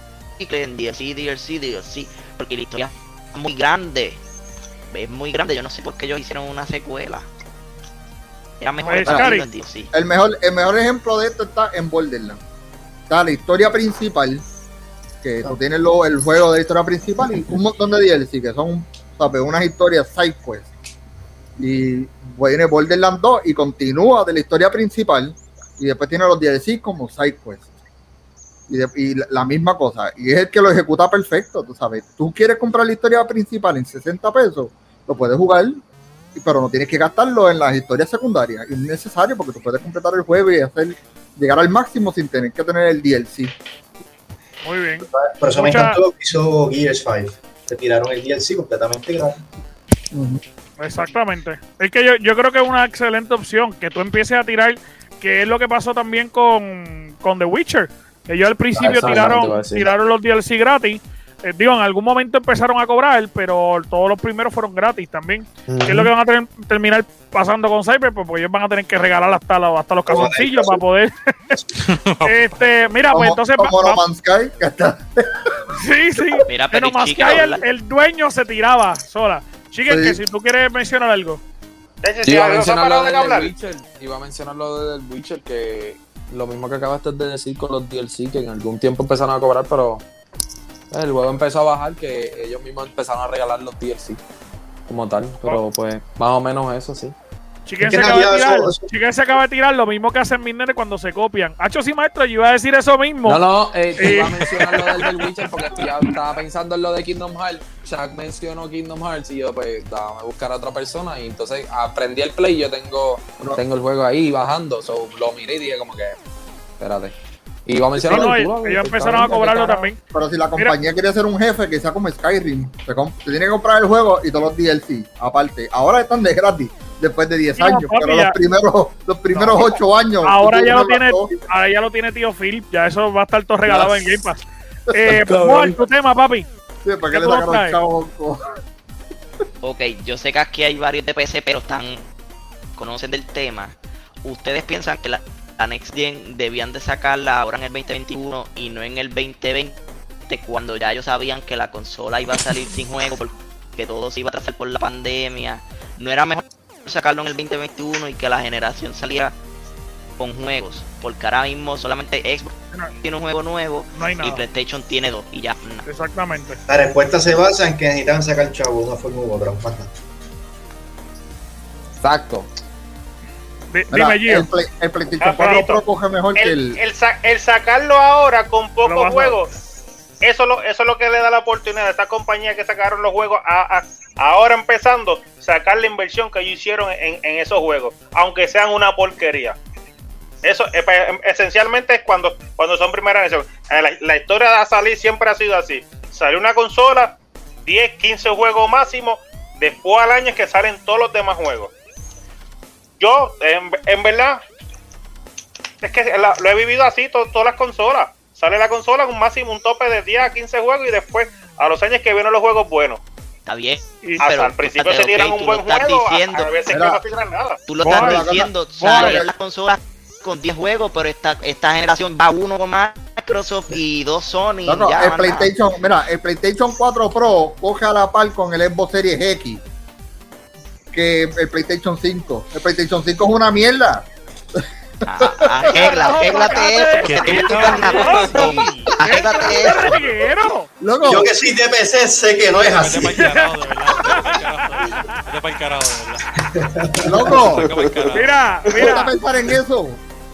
en DLC, DLC, DLC. Porque la historia es muy grande. Es muy grande. Yo no sé por qué ellos hicieron una secuela. Era mejor Pues, para Cari. el DLC. El mejor, el mejor ejemplo de esto está en Borderlands. Está la historia principal, que tú tienes lo- el juego de la historia principal y un montón de DLC, que son ¿sabes? unas historias side quest. Y viene Borderlands 2 y continúa de la historia principal y después tiene los DLC como side quest. Y, de- y la, la misma cosa. Y es el que lo ejecuta perfecto, tú sabes. Tú quieres comprar la historia principal en 60 pesos, lo puedes jugar pero no tienes que gastarlo en las historias secundarias. Y es necesario porque tú puedes completar el juego y hacer llegar al máximo sin tener que tener el DLC. Muy bien. Por eso Mucha- me encantó lo que hizo Gears 5. Te tiraron el DLC completamente gratis. Exactamente. Es que yo, yo creo que es una excelente opción que tú empieces a tirar, que es lo que pasó también con, con The Witcher. Ellos al principio Ah, tiraron, tiraron los DLC gratis. Eh, digo, en algún momento empezaron a cobrar, pero todos los primeros fueron gratis también. ¿Qué es lo que van a tener- terminar pasando con Cyber? Pues, porque ellos van a tener que regalar hasta, los- hasta los calzoncillos para poder. <laughs> este, mira, pues Como- entonces. como va- No Man's Sky, que está- <laughs> sí, sí. Mira, Pero más que el, el dueño se tiraba sola. Chiquen, Sí. que si tú quieres mencionar algo. Si iba a algo se ha mencionar lo parado de del. Witcher. Iba a mencionar lo del Witcher, que lo mismo que acabaste de decir con los DLC, que en algún tiempo empezaron a cobrar, pero el juego empezó a bajar, que ellos mismos empezaron a regalar los DLC como tal. Pero pues, más o menos eso, sí. Chiquen se acaba de tirar. eso- eso- Chiquen se acaba de tirar lo mismo que hacen mis nenes cuando se copian. Hacho, sí, maestro, yo iba a decir eso mismo. No, no, eh, te Eh. iba a mencionar lo del, del Witcher porque estoy- ya estaba pensando en lo de Kingdom Hearts. Chuck mencionó Kingdom Hearts y yo, pues, dame a buscar a otra persona. Y entonces aprendí el play. Yo tengo, tengo el juego ahí bajando. So, lo miré y dije, como que, espérate. Y iba a Sí, mencionar no, el ellos empezaron a cobrarlo también. Pero si la compañía quiere ser un jefe que sea como Skyrim, te tiene que comprar el juego y todos los DLC, aparte. Ahora están de gratis, después de 10 No, años, papi, pero ya- los primeros, los primeros No. 8 años. Ahora ya lo tiene, ahora ya lo tiene tío Phil. Ya eso va a estar todo regalado en Game Pass. <laughs> Eh. Juan, tu tema, papi. Sí, ¿para ¿Qué qué le sacaron chavo? Ok, yo sé que aquí hay varios de PC, pero están conocen del tema. ¿Ustedes piensan que la, la Next Gen debían de sacarla ahora en el 2021 y no en el 2020 cuando ya ellos sabían que la consola iba a salir sin juego porque todo se iba a trazar por la pandemia? ¿No era mejor sacarlo en el 2021 y que la generación saliera con juegos? Porque ahora mismo solamente Xbox No, tiene un juego nuevo no y. PlayStation tiene dos y ya. no. Exactamente. La respuesta se basa en que necesitan sacar chavo de una forma u otra. Exacto. Mira, Dime, Gio. el, Play- el PlayStation Ah, 4 Pablito. Pro coge mejor que El, el. el, sa- el sacarlo ahora con a- juegos, eso, lo, eso es lo que le da la oportunidad a estas compañías que sacaron los juegos a- a- ahora empezando, sacar la inversión que ellos hicieron en, en esos juegos, aunque sean una porquería. Eso eh, pues, esencialmente es cuando, cuando son primeras ediciones. Eh, La, la historia de salir siempre ha sido así. Sale una consola, 10, 15 juegos máximo, después al año es que salen todos los demás juegos. Yo, en, en verdad, es que la- lo he vivido así to- todas las consolas. Sale la consola con un máximo un tope de 10 a 15 juegos y después a los años que vienen los juegos buenos. Está bien. Y- Hasta Pero, al principio se tiran un buen juego, a- diciendo. a, veces Mira. que no tiran nada. Tú lo estás diciendo, cosa- sale Boy. la consola con 10 juegos, pero esta, esta generación va uno con Microsoft y dos Sony. No, no, ya, el más nada. PlayStation, mira, el PlayStation 4 Pro coge a la par con el Xbox Series X que el PlayStation 5. El PlayStation 5 es una mierda. Arregla, arréglate eso, porque ¿Qué tú te tienes pasa? razón. Arréglate ¡Qué eso. Loco, Yo que soy de PC sé que no es así. Vete para el carajo, de verdad. loco. Mira, ¿qué mira, pensar en eso?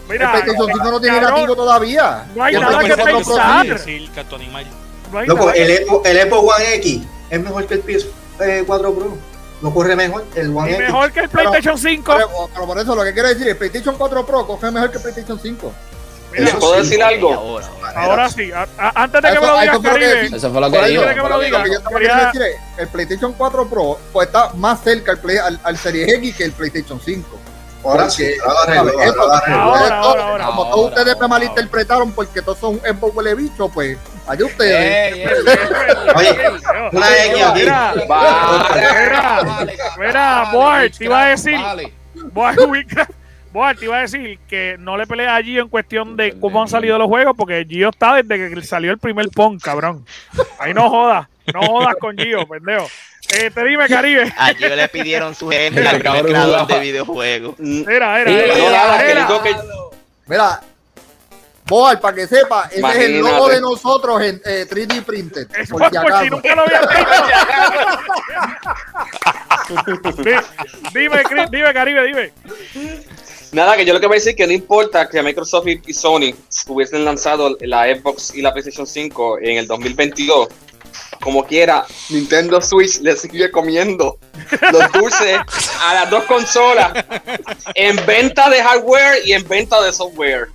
mira. el PlayStation 5 no tiene nativo todavía. no hay nada que PlayStation 4 Pro pensar. No Loco, el Xbox One X es mejor que el PS4 Pro. Lo corre mejor el One y X. mejor que el PlayStation 5. Pero, pero por eso lo que quiero decir, el PlayStation 4 Pro coge mejor que el PlayStation 5. Mira, ¿Les puedo decir algo? ahora, ahora. ahora sí. a- a- antes de que Eso- me lo eso digas, fue lo que Caribe. decía. Eso fue lo que digo. que me lo lo diga. que yo te Quería- quería decir es, el PlayStation 4 Pro pues, está más cerca al, Play- al, al Series X que el PlayStation 5. Ahora sí, ahora ahora. Como todos ustedes me malinterpretaron porque todos son Xbox huele bicho, pues allá ustedes. Ey, ey, Oye, una X aquí. Mira, mira, mira, Boy, te iba a decir, Vale. Boa, <laughs> te iba a decir que no le pelea a Gio en cuestión de cómo han salido los juegos, porque Gio está desde que salió el primer Pong, cabrón. Ahí no jodas, no jodas con Gio, pendejo. Eh, te dime, Caribe. A Gio le pidieron sugerencias al primer creador de videojuegos. Era, era, era. Era. que Mira, Boal, para que sepa, ese es el logo de nosotros en eh, 3D printed. Eso Por si acaso. nunca lo había <laughs> dime, Chris, dime, Caribe, dime. Nada, que yo lo que voy a decir es que no importa que Microsoft y Sony hubiesen lanzado la Xbox y la PlayStation 5 en el 2022. Como quiera, Nintendo Switch le sigue comiendo los dulces a las dos consolas en venta de hardware y en venta de software.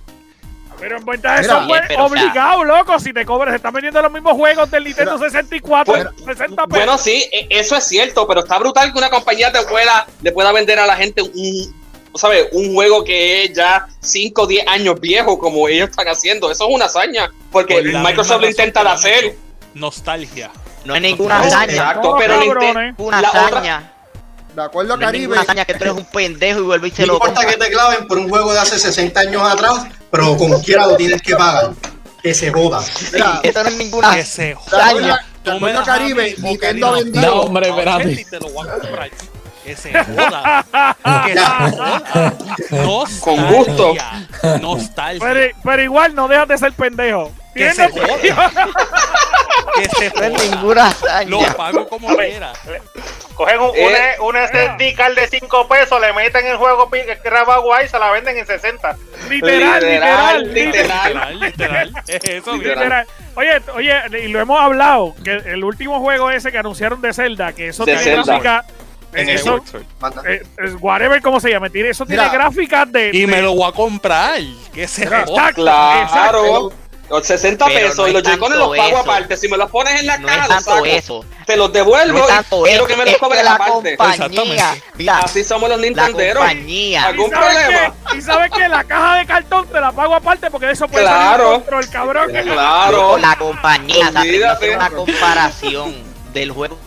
Pero en venta de Mira, software, pero, o sea- obligado, loco. Si te cobras, se están vendiendo los mismos juegos del Nintendo 64 Bueno, 60 pesos. Bueno, sí, e- eso es cierto, pero está brutal que una compañía te pueda, le pueda vender a la gente un, ¿sabes? un juego que es ya 5 o 10 años viejo, como ellos están haciendo. Eso es una hazaña, porque Por Microsoft lo intenta hacer. Nostalgia. No es ninguna No, hazaña. exacto, No, pero cabrones. Nintendo- Una La otra- hazaña. De acuerdo a No es Caribe, ninguna hazaña que tú eres un pendejo y vuelves y se No importa que te claven por un juego de hace 60 años atrás, pero como quiera lo tienes que pagar. Que se joda. mira, Eso no es ninguna Que se de acuerdo hazaña. a- de Tú me acuerdo a das a Caribe, Nintendo ha vendido. No, hombre, espérate. Y te lo voy a comprar. Que se joda. Que se joda. Nostalgia. Con gusto. Nostalgia. Pero, pero igual no dejas de ser pendejo. Que se joda. <laughs> Que se No es ninguna Lo hazaña. pago como quiera. Cogen un, Eh, un, un SD card de 5 pesos, le meten el juego grabado ahí y se la venden en 60. literal, literal, Literal, literal. Literal, literal. <laughs> Es eso, Literal. Oye, oye, y lo hemos hablado, que el último juego ese que anunciaron de Zelda, que eso De tiene Zelda. gráfica, eh, En eso, eh, whatever como se llame, tiene, eso tiene gráficas de... Y de- me lo voy a comprar. Que se Exacto. Claro. exacto. Los 60 Pero pesos no y los Joy-Con los pago eso. aparte. Si me los pones en la No caja, es los tanto saco. eso. Te los No devuelvo es tanto y quiero que me los cobren la aparte. compañía. Mira, Así somos los la nintenderos. compañía. ¿Algún ¿Y sabes problema? qué? Y sabes que la caja de cartón te la pago aparte porque de eso puede Claro. un control, cabrón. <laughs> Claro. la compañía hacer una comparación del juego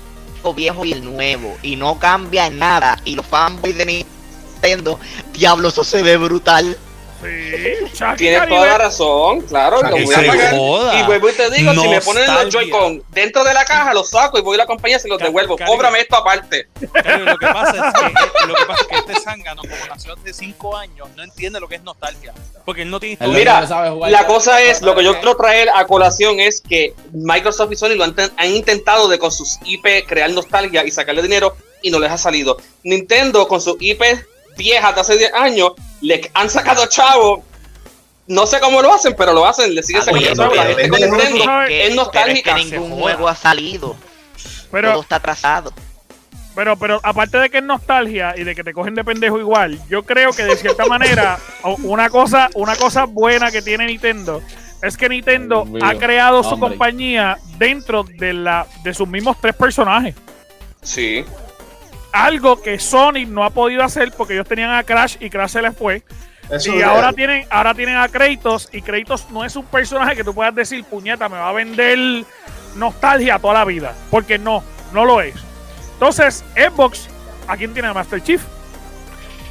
viejo y el nuevo y no cambia en nada y los fanboys de Nintendo diablo eso se ve brutal Sí, Tienes toda la razón, claro. Lo voy a pagar. Y vuelvo y te digo, si me ponen los. Joy-Con dentro de la caja, los saco y voy a la compañía y se los devuelvo. Caribe. Cóbrame esto aparte. Lo que pasa es que, eh, lo que, pasa es que este zángano, como nació hace 5 años, no entiende lo que es nostalgia. Porque él no tiene historia. Mira, no sabe jugar. La cosa es, lo que yo quiero traer a colación es que Microsoft y Sony lo han, han intentado de con sus IP crear nostalgia y sacarle dinero y no les ha salido. Nintendo con sus IP viejas de hace 10 años le han sacado chavo. No sé cómo lo hacen, pero lo hacen, le siguen Ah, sacando oye, chavo. La pero- gente con pero- Nintendo pero- es nostálgica. que ningún juego ha salido todo Pero, está atrasado pero, pero aparte de que es nostalgia y de que te cogen de pendejo igual, yo creo que de cierta manera, <laughs> una cosa, una cosa buena que tiene Nintendo es que Nintendo Dios ha creado su compañía dentro de la de sus mismos tres personajes. Sí. Algo que Sony no ha podido hacer porque ellos tenían a Crash y Crash se les fue. Eso Y ahora tienen, ahora tienen a Kratos y Kratos no es un personaje que tú puedas decir, puñeta, me va a vender nostalgia toda la vida. Porque no, no lo es. Entonces, Xbox, ¿a quién tiene a Master Chief?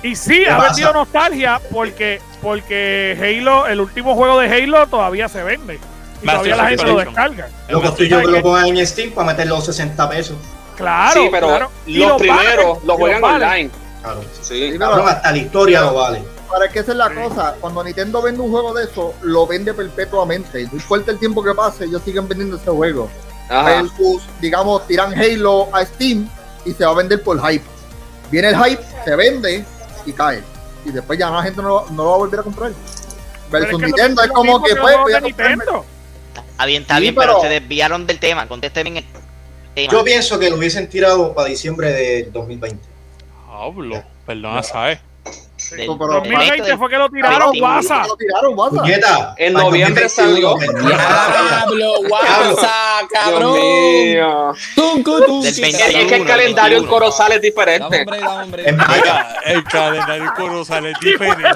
Y sí, ¿Qué ha pasa? vendido nostalgia porque, porque Halo, el último juego de Halo todavía se vende. Y Master todavía la gente lo descarga. Lo que estoy yo que lo pongan en Steam para meter los 60 pesos. Claro, sí, pero claro. Los los primeros los juegan vale. online. Claro. Sí. Hasta la historia lo vale. Para que esa es la Sí. cosa, cuando Nintendo vende un juego de eso, lo vende perpetuamente. No importa el tiempo que pase, ellos siguen vendiendo ese juego. Ajá. Versus, digamos, tiran Halo a Steam y se va a vender por hype. Viene el hype, se vende y cae. Y después ya la gente no, no lo va a volver a comprar. Versus que lo- Nintendo es lo como que los pues, voy a está bien está Sí, bien pero... pero- se desviaron del tema conteste Yo pienso que lo hubiesen tirado para diciembre de 2020. Hablo. Perdona, ¿sabes? del- No, pero- del 2020 resto fue que lo tiraron, WhatsApp. Lo tiraron, WhatsApp. En noviembre 2021, salió. Diablo, WhatsApp, cabrón. Es, 21, es que el calendario en Corozal es diferente. En. El calendario Corozal es diferente.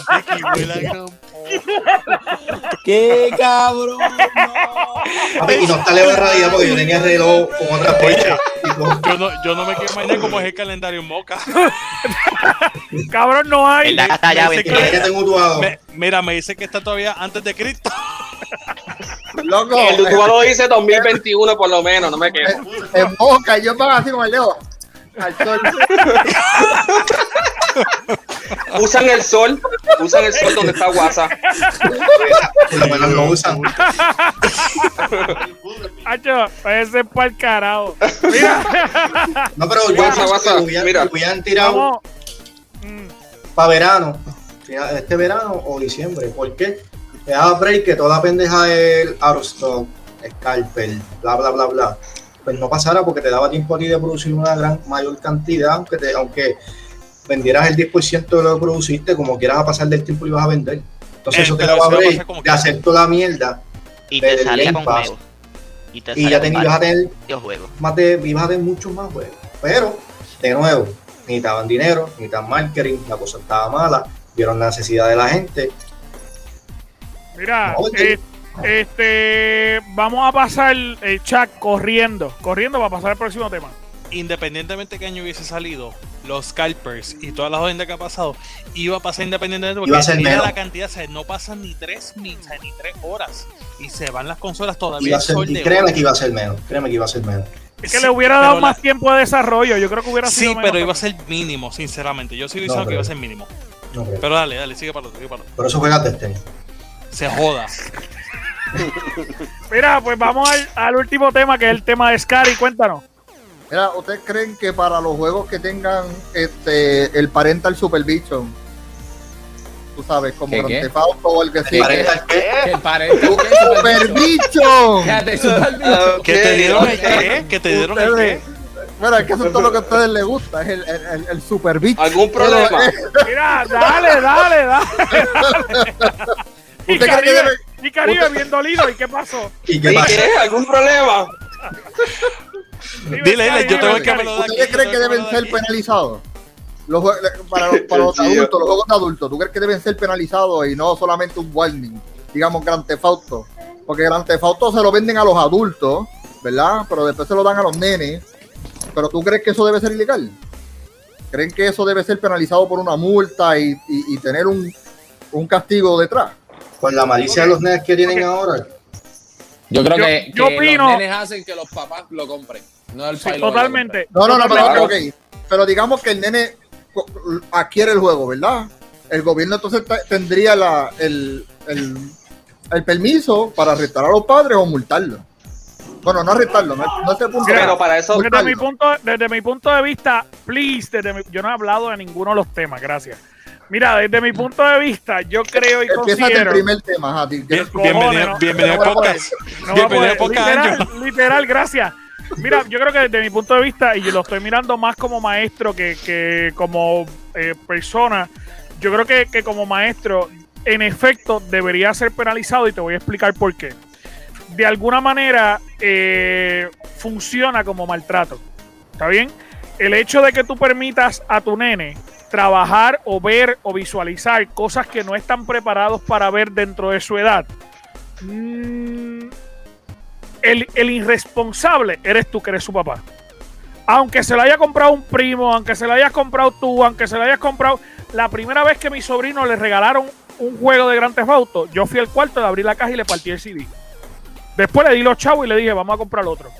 <laughs> ¡Qué cabrón! No. Y no está leve realidad porque yo tenía reloj con otra fecha. Yo no, yo no me quiero imaginar cómo es el calendario en Moca. <laughs> Cabrón, no hay. Acá está allá, Me dice ¿Y qué que- tengo tuado? me- mira, me dice que está todavía antes de Cristo. Loco, El Dutuado dice 2021 por lo menos, no me quedo. en boca, yo pago así con el dedo. Al sol. Usan el sol, usan el sol donde está WhatsApp. Por lo menos lo usan. Hacho, ese es para el carajo. Mira. No, pero yo Guasa, pienso guasa, que hubieran, mira. hubieran tirado para verano, este verano o diciembre. ¿Por qué? Le daba break que toda la pendeja del Arstock, Scalpel, bla, bla, bla, bla. Pues no pasara porque te daba tiempo a ti de producir una gran mayor cantidad, aunque te, aunque vendieras el 10% de lo que produciste, como quieras a pasar del tiempo y vas a vender. Entonces Eh, eso te eso va a quiera. hacer toda la mierda Y te salía con Pass. juegos. Y te ya tenías, ibas a tener juegos. más de, ibas a tener muchos más juegos. Pero, de nuevo, necesitaban dinero, necesitaban marketing, la cosa estaba mala, vieron la necesidad de la gente. Mira, No, eh, este, vamos a pasar el chat corriendo, corriendo para pasar al próximo tema. Independientemente de qué año hubiese salido, los scalpers y todas las jodas que ha pasado, iba a pasar independientemente porque Iba a ser mira la cantidad, o sea, no pasan ni tres, ni, o sea, ni tres horas y se van las consolas todavía. Iba a ser, y créeme que iba a ser menos, créeme que iba a ser menos. Es que Sí, le hubiera dado la- más tiempo de desarrollo. Yo creo que hubiera sido Sí, menos pero iba a ser mínimo, sinceramente. Yo sigo No, diciendo que iba a ser mínimo. No. Pero dale, dale, sigue para otro, sigue para otro. Por eso juegas Destiny. Se joda. <laughs> Mira, pues vamos al, al último tema, que es el tema de Scary. Cuéntanos. Mira, ¿ustedes creen que para los juegos que tengan este el parental supervision, tú sabes, como ¿Qué, Grand qué? O el que ¿El sea, parental qué? Que el parental supervision? Fíjate, <laughs> superbicho. ¿Qué te dieron el qué? ¿Qué te dieron el qué? Mira, es que eso es todo lo que a ustedes les gusta, es el, el, el, el superbicho. ¿Algún problema? <laughs> Mira, dale, dale, dale. Y ¿Usted cree que Caribe, debe- y Caribe bien dolido. ¿Y qué pasó? ¿Y qué ¿Y qué? ¿Algún problema? Dile, dile, yo tengo que me lo da. ¿Ustedes creen que deben ser penalizados? Los para, los- para los adultos, los juegos de adultos, ¿tú crees que deben ser penalizados y no solamente un warning? Digamos Grand Theft Auto. Porque Grand Theft Auto se lo venden a los adultos, ¿verdad? Pero después se lo dan a los nenes. ¿Pero tú crees que eso debe ser ilegal? ¿Creen que eso debe ser penalizado por una multa y, y- y tener un, un castigo detrás? Con la malicia de los nenes que tienen ahora. Yo creo Yo- que, yo que opino- los nenes hacen que los papás lo compren. No el Sí, totalmente. No, no, no, pero, Claro. ok. pero digamos que el nene adquiere el juego, ¿verdad? El gobierno entonces te- tendría la, el, el, el permiso para arrestar a los padres o multarlos. Bueno, no arrestarlo, no, no es el punto. Pero para eso, Desde mi punto, desde mi punto de vista, please, desde mi- yo no he hablado de ninguno de los temas, gracias. Mira, desde mi punto de vista, yo creo y Empieza el considero. primer tema, ti- Bien- bienvenido no. bienvenido No a podcast. No a Bienvenido poder. podcast, literal, literal, gracias. Mira, yo creo que desde mi punto de vista, y yo lo estoy mirando más como maestro que, que como eh, persona, yo creo que, que como maestro, en efecto, debería ser penalizado y te voy a explicar por qué. De alguna manera, eh, funciona como maltrato. ¿Está bien? El hecho de que tú permitas a tu nene trabajar o ver o visualizar cosas que no están preparados para ver dentro de su edad. mm, el, irresponsable eres tú que eres su papá. Aunque se lo haya comprado un primo, aunque se lo hayas comprado tú, aunque se lo hayas comprado. La primera vez que mi sobrino le regalaron un juego de Grand Theft yo fui al cuarto, le abrí la caja y le partí el CD. Después le di los chavos y le dije, vamos a comprar otro.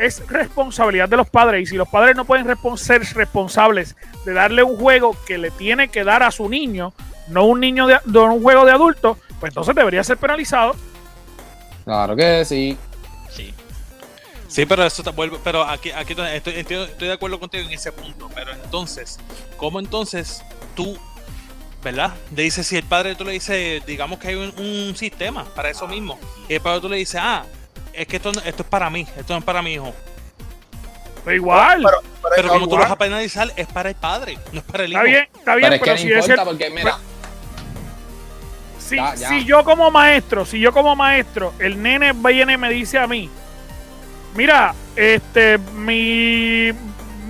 Es responsabilidad de los padres. Y si los padres no pueden ser responsables de darle un juego que le tiene que dar a su niño, no un niño de, no un juego de adulto, pues entonces debería ser penalizado. Claro que sí. Sí. Sí, pero eso te vuelve, pero aquí, aquí estoy, estoy, de acuerdo contigo en ese punto. Pero entonces, ¿cómo entonces tú, verdad? Le dices, si el padre tú le dices, digamos que hay un, un sistema para eso mismo, y el padre tú le dices, ah, es que esto, esto es para mí, esto no es para mi hijo. Pero igual. Pero, pero Pero como tú lo vas a penalizar, es para el padre, no es para el hijo. Está bien, está bien, Pero es pero, que si es el- porque, mira, si, Ya, ya. si yo como maestro, si yo como maestro, el nene viene y me dice a mí, mira, este, mi,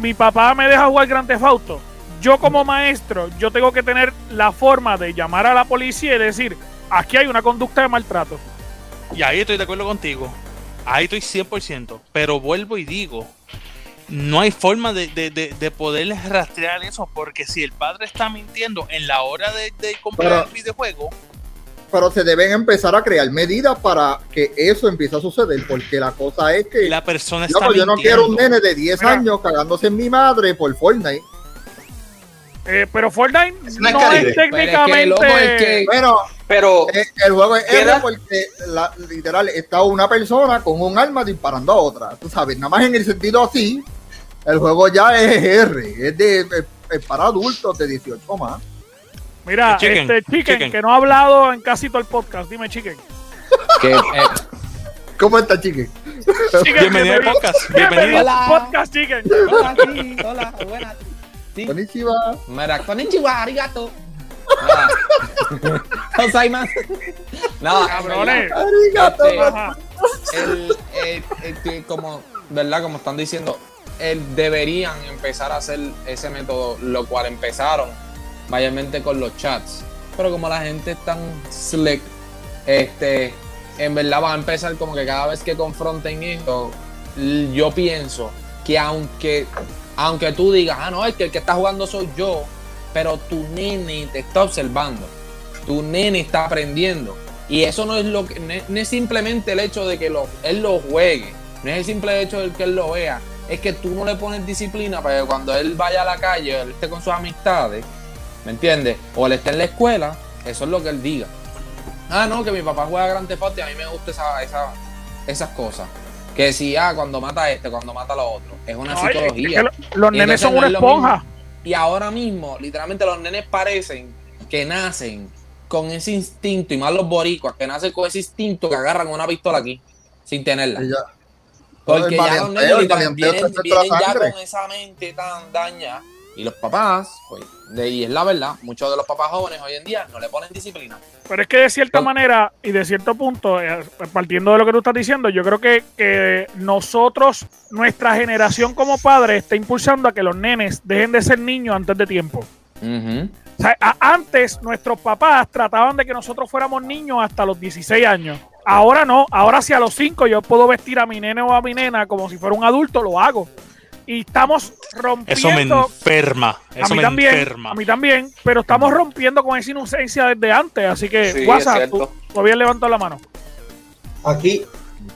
mi papá me deja jugar Grand Theft Auto. Yo como maestro, yo tengo que tener la forma de llamar a la policía y decir, aquí hay una conducta de maltrato. Y ahí estoy de acuerdo contigo. Ahí estoy 100%. Pero vuelvo y digo, no hay forma de, de, de, de poderles rastrear eso, porque si el padre está mintiendo en la hora de, de comprar Pero- el videojuego, Pero se deben empezar a crear medidas para que eso empiece a suceder, porque la cosa es que la persona Loco, está yo no quiero un nene de 10 Mira. años cagándose en mi madre por Fortnite. Eh, pero Fortnite no es no Caribe. es Pero es que, técnicamente. es que- Bueno, Pero eh, el juego es ¿Qué R porque la- literal está una persona con un arma disparando a otra. Tú sabes, nada más en el sentido así, el juego ya es R, es, de, es- es para adultos de 18 más. Mira, Chicken, este Chicken, Chicken. que no ha hablado en casi todo el podcast. Dime, Chicken. que, eh, ¿Cómo está? Chicken, Bienvenido al podcast. Bienvenido al Hola. podcast, Chicken. hola, sí, hola, buenas. Sí. Konnichiwa. Mira, konnichiwa, arigato. Nada. Gozaimasu. Nada, Cabrones. Arigato. Este, el, el- el que como, ¿verdad? Como están diciendo, el, deberían empezar a hacer ese método, lo cual empezaron mayormente con los chats. Pero como la gente es tan slick, este, en verdad va a empezar como que cada vez que confronten esto, yo pienso que aunque, aunque tú digas, ah, no, es que el que está jugando soy yo, pero tu nene te está observando, tu nene está aprendiendo. Y eso no es lo que, no es, simplemente el hecho de que lo, él lo juegue, no es el simple hecho de que él lo vea, es que tú no le pones disciplina para que cuando él vaya a la calle, él esté con sus amistades, ¿me entiendes? O él esté en la escuela, eso es lo que él diga. Ah, no, que mi papá juega Grand Theft Auto y a mí me gusta esa, esa- esas cosas. Que si, ah, cuando mata a este, cuando mata a lo otro. Es una No, es- es psicología. que lo- los Y nenes entonces son no una es esponja. Y ahora mismo, literalmente, los nenes parecen que nacen con ese instinto, y más los boricuas, que nacen con ese instinto que agarran una pistola aquí, sin tenerla. Porque ya los nenes vienen, vienen ya con esa mente tan dañada. Y los papás, pues, de, y es la verdad, muchos de los papás jóvenes hoy en día no le ponen disciplina. Pero es que de cierta No. manera y de cierto punto, eh, partiendo de lo que tú estás diciendo, yo creo que, que nosotros, nuestra generación como padres, está impulsando a que los nenes dejen de ser niños antes de tiempo. O sea, antes nuestros papás trataban de que nosotros fuéramos niños hasta los 16 años. Ahora no, ahora si a los 5 yo puedo vestir a mi nene o a mi nena como si fuera un adulto, lo hago. Y estamos rompiendo... Eso me enferma. A Eso mí me también, enferma. a mí también, pero estamos rompiendo con esa inocencia desde antes, así que Sí, WhatsApp, tú, habías levantado la mano. Aquí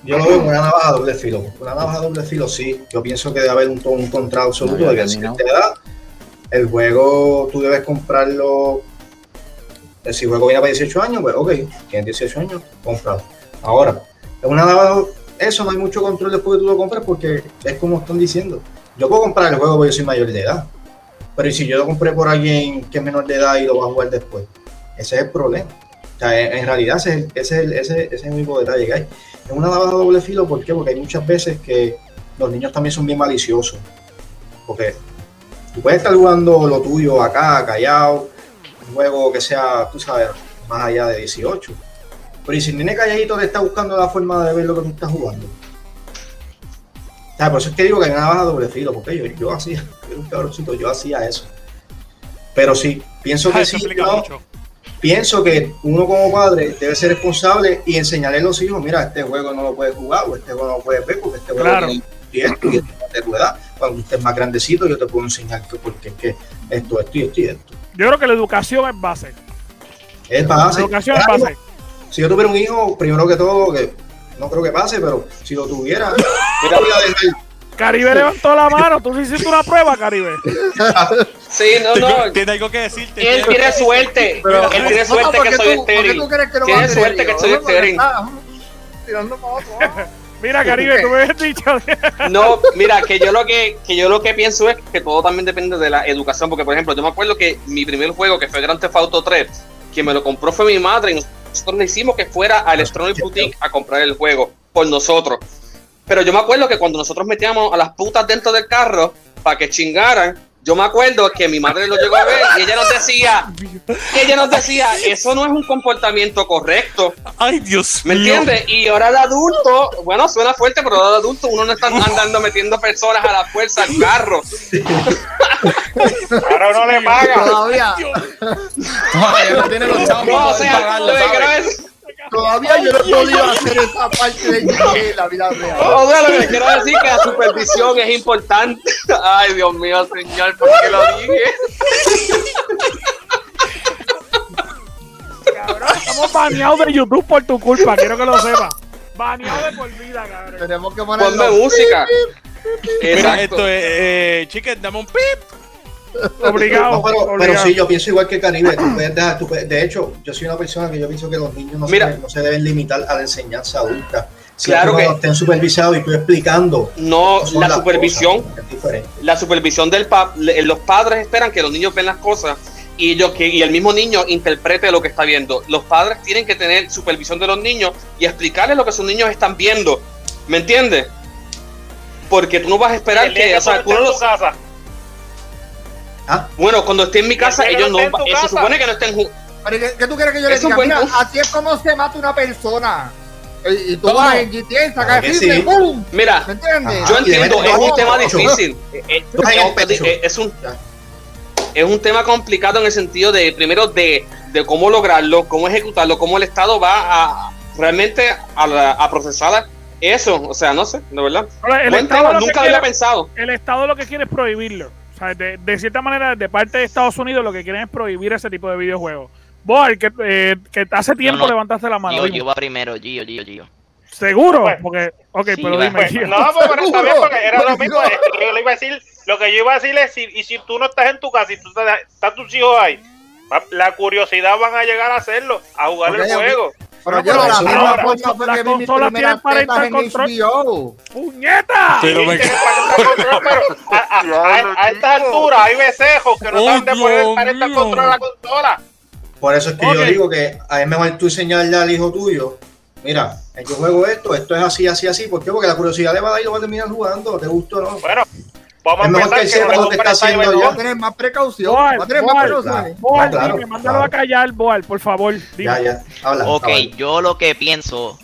yo lo veo como una navaja de doble filo. Una navaja de doble filo, sí. Yo pienso que debe haber un, un control absoluto No, de que a terminó. cierta edad el juego tú debes comprarlo. eh, Si el juego viene para 18 años, pues ok, tienes 18 años, cómpralo. Ahora, es una navaja, eso no hay mucho control después que tú lo compras porque es como están diciendo. Yo puedo comprar el juego porque yo soy mayor de edad. Pero ¿y si yo lo compré por alguien que es menor de edad y lo va a jugar después? Ese es el problema. O sea, en, realidad ese es, el, ese, ese, ese es el único detalle que hay. Es una navaja doble filo, ¿por qué? Porque hay muchas veces que los niños también son bien maliciosos. Porque tú puedes estar jugando lo tuyo acá, callado, un juego que sea, tú sabes, más allá de 18. Pero ¿y si el nene calladito te está buscando la forma de ver lo que tú estás jugando? Sea, por eso es que digo que hay una navaja doble filo, porque yo, yo hacía, yo era un cabroncito, yo hacía eso. Pero sí, pienso Ah, que sí, no, pienso que uno como padre debe ser responsable y enseñarle a los hijos, mira, este juego no lo puedes jugar o este juego no lo puedes ver porque este juego Claro. tiene y esto y esto de tu edad. Cuando usted es más grandecito yo te puedo enseñar que porque es que esto, esto y esto y esto. Yo creo que la educación es base. Es La base. educación es base. Si yo tuviera un hijo, primero que todo, que no creo que pase, pero si lo tuviera, yo le voy a dejar Caribe levantó la mano, tú sí hiciste una prueba, Caribe. <laughs> Sí, no, no. Tiene algo que decirte. Él tiene suerte. Pero- él tiene suerte ¿por que qué soy estéril. Tiene suerte que soy estéril. está Tirando para otro lado. <laughs> Mira, Caribe, tú me habías dicho. <laughs> No, mira, que yo lo que, que yo lo que pienso es que todo también depende de la educación, porque por ejemplo, yo me acuerdo que mi primer juego, que fue Grand Theft Auto 3, quien me lo compró fue mi madre y nosotros le hicimos que fuera a Electronic Boutique a comprar el juego por nosotros. Pero yo me acuerdo que cuando nosotros metíamos a las putas dentro del carro para que chingaran, yo me acuerdo que mi madre lo llegó a ver y ella nos decía, ella nos decía, eso no es un comportamiento correcto. Ay, Dios ¿Me mío. entiendes? Y ahora de adulto, bueno, suena fuerte, pero ahora de adulto uno no está andando metiendo personas a la fuerza al carro. <laughs> Ahora uno le paga. Todavía. Todavía no tiene los chavos No, para o poder sea, pagarlo, lo que ¿sabes? creo es- Todavía yo no he podido hacer esa parte de en la vida real. O sea, lo que quiero decir es que la supervisión es importante. <laughs> Ay, Dios mío, señor, ¿por qué lo dije? Cabrón, estamos baneados de YouTube por tu culpa, quiero que lo sepas. Baneado de por vida, cabrón. Tenemos que Ponme ponerlo. música. Mira, esto es. Eh, chicken, dame un pip. <laughs> Obligado. No, pero, sí, yo pienso igual que Caribe. tú puedes dejar- tú puedes- de hecho, yo soy una persona que yo pienso que los niños no, Mira. se, no se deben limitar a la enseñanza adulta. Si Claro que- estén supervisados y tú explicando. No, la supervisión, cosas, es diferente. la supervisión del pa le- los padres esperan que los niños ven las cosas y ellos que y el mismo niño interprete lo que está viendo. Los padres tienen que tener supervisión de los niños y explicarles lo que sus niños están viendo. ¿Me entiendes? Porque tú no vas a esperar El que, que o sea, tú no los- casa. Ah, bueno, cuando esté en mi casa, ellos no no, eh, se casa. supone que no estén Pero, ¿qué, qué tú quieres que yo le diga? Mira, así es como se mata una persona. Y, y tú ¿Cómo? vas en GTA, sacas Claro sí. ¡pum! Mira, ¿Me entiendes? Ajá. yo entiendo, es un tema difícil. <laughs> Eh, eh, eh, Es un es un tema complicado en el sentido de, primero, de, de cómo lograrlo, cómo ejecutarlo, cómo el Estado va a realmente a, la- a procesar eso. O sea, no sé, de verdad. Ahora, el Buen Estado tema, lo que nunca había quiere- pensado. el Estado lo que quiere es prohibirlo. O sea, de, de cierta manera, de parte de Estados Unidos, lo que quieren es prohibir ese tipo de videojuegos. Vos, que, eh, que hace tiempo no. levantaste la mano. Dime. Gio va primero, Gio, Gio, Gio. ¿Seguro? Pues, Porque, ok, sí, pero dime, Pues, Gio. no, pues, pero está bien, porque era lo mismo. que yo le iba a decir, lo que yo iba a decir es, si, y si tú no estás en tu casa y tú estás, tus hijos ahí, la curiosidad van a llegar a hacerlo, a jugar el juego. Pero yo la misma forma fue las que vi mis consolas primeras tetas en control. HBO. ¡Puñeta! <laughs> Pero me- a, a- a- a estas alturas hay becejos que no saben de Dios parental mío. control a la consola. Por eso es que yo digo que a es mejor tú enseñarle al hijo tuyo, mira, yo juego esto, esto es así, así, así. ¿Por qué? Porque la curiosidad le va a dar y lo va a terminar jugando, te gusta o no. Bueno, vamos a que empezar que, sepa no que está haciendo ya. Va a tener más precaución. Boal, Va a tener más Boal, precaución. Boal, Claro, dime, mándalo claro. a callar, Boal, por favor. Dime. Ya, ya, habla. Ok, habla. yo lo que pienso,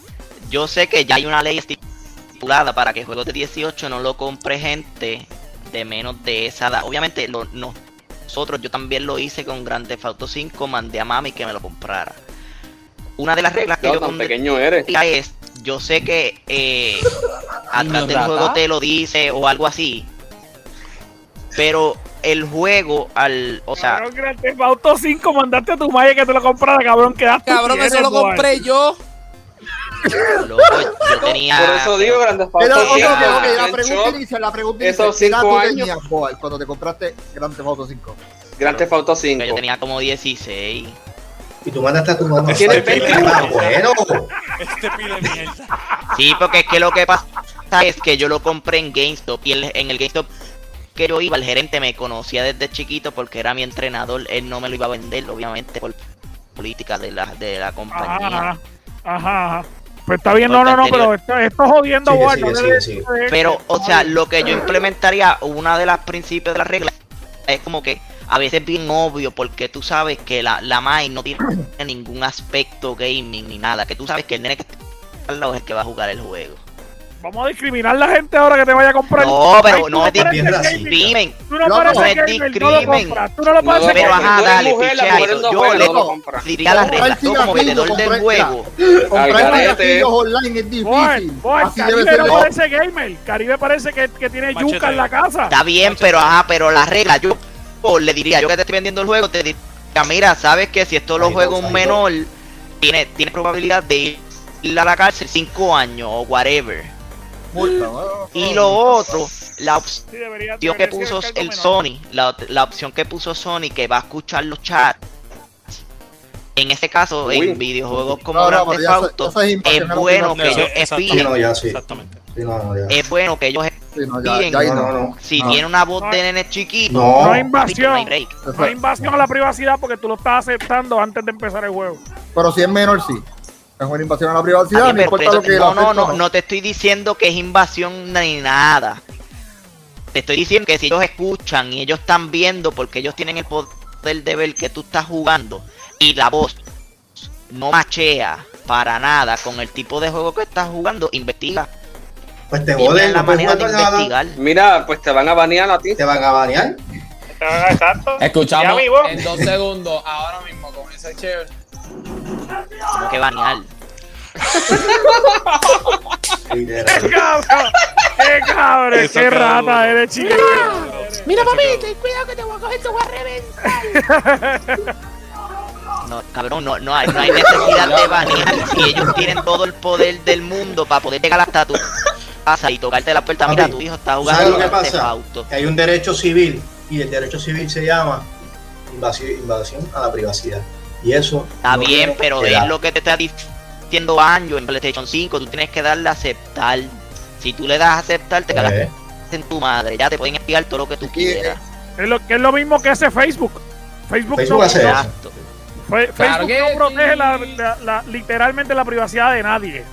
yo sé que ya hay una ley estipulada para que juegos de 18 no lo compre gente de menos de esa edad. Obviamente lo- no- nosotros, yo también lo hice con Grand Theft Auto 5, mandé a mami que me lo comprara. Una de las reglas que No, yo tan pequeño eres. es, yo sé que eh, <laughs> atrás del juego te lo dice o algo así, pero el juego al, o sea, Cabrón, Grand Theft Auto 5, mandaste a tu madre que te lo comprara, cabrón. Quedaste Cabrón, eso lo compré yo. loco, yo tenía Por eso digo, Grandes Pero, Auto ok, ok, 5, ok, la en pregunta inicial, la pregunta esos inicial. ¿Qué edad cinco tú años. tenías, Boal, cuando te compraste Grand Theft Auto 5? Grand Theft Auto 5. yo tenía como 16. Y tú mandaste a tu mamá. Tiene Ay, 20 ah, bueno. Este pile mierda. Sí, porque es que lo que pasa es que yo lo compré en GameStop y el- en el GameStop que yo iba, el gerente me conocía desde chiquito porque era mi entrenador. Él no me lo iba a vender, obviamente, por política de la, de la compañía. Ajá, ajá, ajá. Pues está bien, no, no, no, pero esto, esto es jodiendo, Sigue, Pero, o sea, lo que yo implementaría, una de las principios de las reglas, es como que a veces es bien obvio porque tú sabes que la, la MAI no tiene <clears throat> ningún aspecto gaming ni nada, que tú sabes que el nene que está al lado es el que va a jugar el juego. Vamos a discriminar a la gente ahora que te vaya a comprar. No, pero Ay, tú no es discrimen. Tú no No, pareces no es gamer, no lo discrimen. compras. Tú no lo No, pareces Pero ajá, tú dale, mujeres eso. no Yo le no diría las reglas, tú como vendedor del comprar- juego. Comprar cigarrillos online es difícil. Caribe no No, parece gamer. Caribe parece que, tiene yuca en la casa. Está bien, pero ajá, pero las reglas, yo le diría, yo que te estoy vendiendo el juego, te diría, mira, sabes que si esto lo juega un menor, tiene, tiene probabilidad de ir a la cárcel 5 años o whatever. ¿No? Y lo otro, la opción que puso el. Sony, la, la opción que puso Sony que va a escuchar los chats. En este caso, Uy. en videojuegos como No, no, Grand Theft Auto, es bueno no, que ellos ya. es bueno que ellos Sí, no, ya, Bien. ya ahí No, no. no, no. si No. tiene una voz No. de nene chiquito, No. No hay no invasión. No hay invasión a la privacidad porque tú lo estás aceptando antes de empezar el juego. Pero si es menor, sí. Es una invasión a la privacidad, pero importa lo que no, no, no, no te estoy diciendo que es invasión ni nada. Te estoy diciendo que si ellos escuchan y ellos están viendo porque ellos tienen el poder de ver que tú estás jugando y la voz no machea para nada con el tipo de juego que estás jugando, investiga. Pues te joden, la no manera de nada. investigar. Mira, pues te van a banear a ti. Te van a banear. Exacto. Escuchamos en dos segundos, ahora mismo con ese share. Como que banear. ¡Qué cabrón! ¡Qué cabrón! Eso ¡Qué rata duro. eres, chiquito! Mira, papi, ten cuidado que te voy a coger, te voy a reventar. No, cabrón, no, no, hay, no hay necesidad de banear si ellos tienen todo el poder del mundo para poder llegar hasta tu casa y tocarte la puerta. Mira, tu hijo está ¿Sabes jugando lo que Theft pasa? Auto. Que hay un derecho civil y el derecho civil se llama invasi- invasión a la privacidad. Y eso. Está no bien, pero es lo que te está diciendo Anjo en PlayStation 5. Tú tienes que darle a aceptar. Si tú le das a aceptar, te cagas Eh, en tu madre. Ya te pueden espiar todo lo que tú eh, quieras. Es lo, que es lo mismo que hace Facebook. Facebook, Facebook no, hace eso. Exacto. Fe- Claro Facebook que no protege sí. la- la- la- literalmente la privacidad de nadie.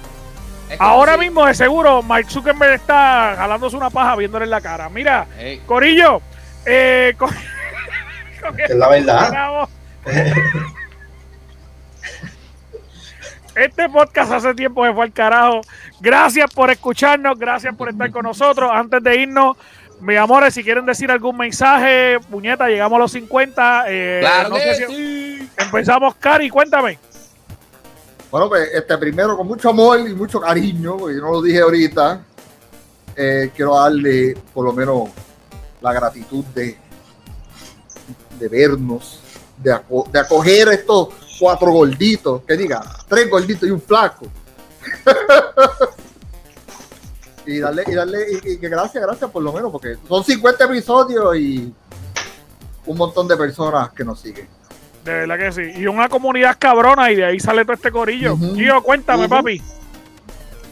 Es Ahora mismo, de seguro, Mark Zuckerberg está jalándose una paja viéndole en la cara. Mira, Corillo, eh, <laughs> con- con Es la verdad. <laughs> Este podcast hace tiempo que fue al carajo. Gracias por escucharnos, gracias por estar con nosotros. Antes de irnos, mis amores, si quieren decir algún mensaje, puñeta, llegamos a los 50. eh, Claro no que sé si- sí. Empezamos, Cari, cuéntame. Bueno, pues este primero con mucho amor y mucho cariño, porque yo no lo dije ahorita, eh, quiero darle por lo menos la gratitud de, de vernos, de, aco- de acoger estos cuatro gorditos, que diga, tres gorditos y un flaco. <laughs> y darle, y darle, y, y que gracias, gracias por lo menos, porque son 50 episodios y un montón de personas que nos siguen. De verdad que sí. Y una comunidad cabrona y de ahí sale todo este corillo. Ujú. Gio, cuéntame, papi.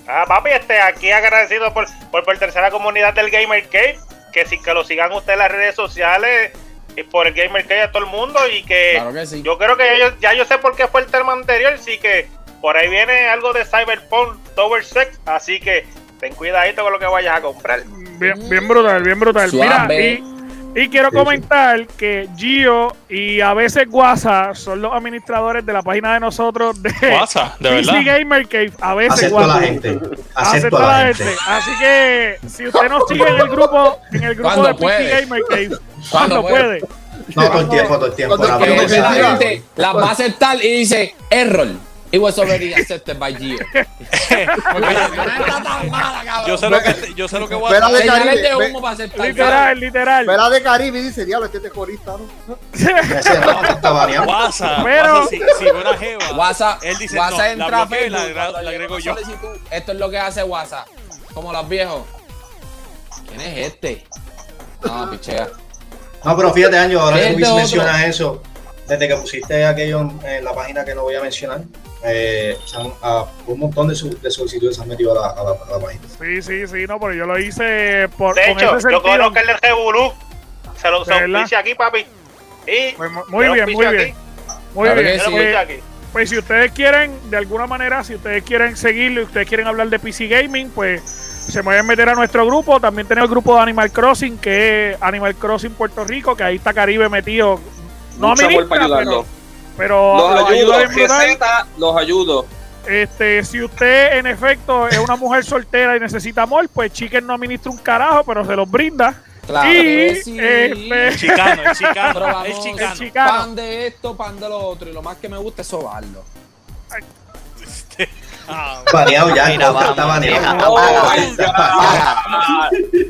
Ah, papi, este, aquí agradecido por, por pertenecer a la comunidad del Gamer Cave. Que sí, que lo sigan ustedes en las redes sociales por el Gamer Cave a todo el mundo. Y que Claro que sí. yo creo que ya yo, ya yo sé por qué fue el tema anterior. Así que por ahí viene algo de Cyberpunk Tower Sex. Así que ten cuidadito con lo que vayas a comprar. Bien, bien brutal, bien brutal. Mira, Suave. y, y quiero Sí, sí. comentar que Gio y a veces Guasa son los administradores de la página de nosotros de Guasa, de PC verdad. Gamer Cave. A veces Acepto a la Guasa. gente. Acepto a la gente. Así que si usted nos sigue en el grupo, en el grupo de puede. PC Gamer Cave, Cuando puede. puede. No, todo el tiempo, todo el tiempo. Cuando La la va a aceptar y dice error. It was already accepted by Gio. <laughs> Yo sé lo que, yo sé lo que voy a Espera de hacer. Señales de Caribe, humo para aceptar. Literal, literal. Espera de Caribe y dice, diablo, este es corista, ¿no? Ese no, está baneado. WhatsApp, Pero- si, si una jeva, WhatsApp, él dice, WhatsApp no, entra la bloqueo agrego yo. Esto es lo que hace WhatsApp. Como los viejos. ¿Quién es este? No, pichea. No, pero fíjate, Anjo, ahora que Este Luis otro. menciona eso, desde que pusiste aquello en, en la página que no voy a mencionar, eh, se han- a- un montón de, su- de solicitudes se han metido a la, a la- a la página. Sí, sí, sí, no, pero yo lo hice por De con hecho, ese yo conozco el del Revolú. Se lo ¿De auspicia aquí, papi. Y Pues, mu- muy bien, muy aquí, bien. Muy Claro bien. sí. Eh, aquí. Pues si ustedes quieren, de alguna manera, si ustedes quieren seguirlo y ustedes quieren hablar de PC Gaming, pues se pueden meter a nuestro grupo. También tenemos el grupo de Animal Crossing, que es Animal Crossing Puerto Rico, que ahí está Caribe metido. No Mucho amor administra, pero. Pero Los los ayudo, receta, los ayudo. Este, si usted en efecto es una mujer soltera y necesita amor, pues Chicken no administra un carajo, pero se los brinda. Claro y que sí. este, El chicano, el chicano, vamos, el chicano. el chicano. Pan de esto, pan de lo otro. Y lo más que me gusta es sobarlo. Ah, Baneado ya, Mira, podcast está vamos, baneado. deja, Oh.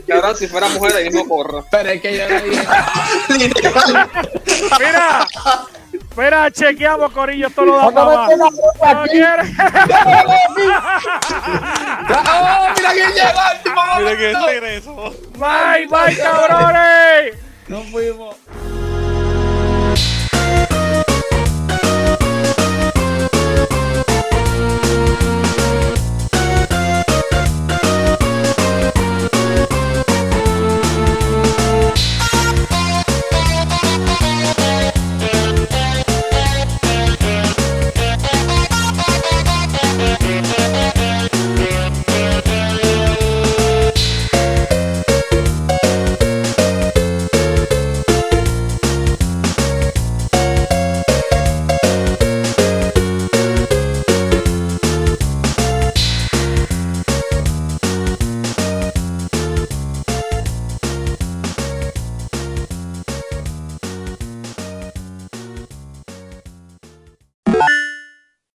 Cabrón, si fuera mujer, ahí mismo corro. Pero es que yo le dije. Mira, mira, chequeamos, Corillo, esto lo da para me más. tenga ropa ¿No aquí, quiere? <laughs> ¡Oh, mira quién llegó! Mira que momento. regreso. Bye, bye, cabrones. Nos fuimos.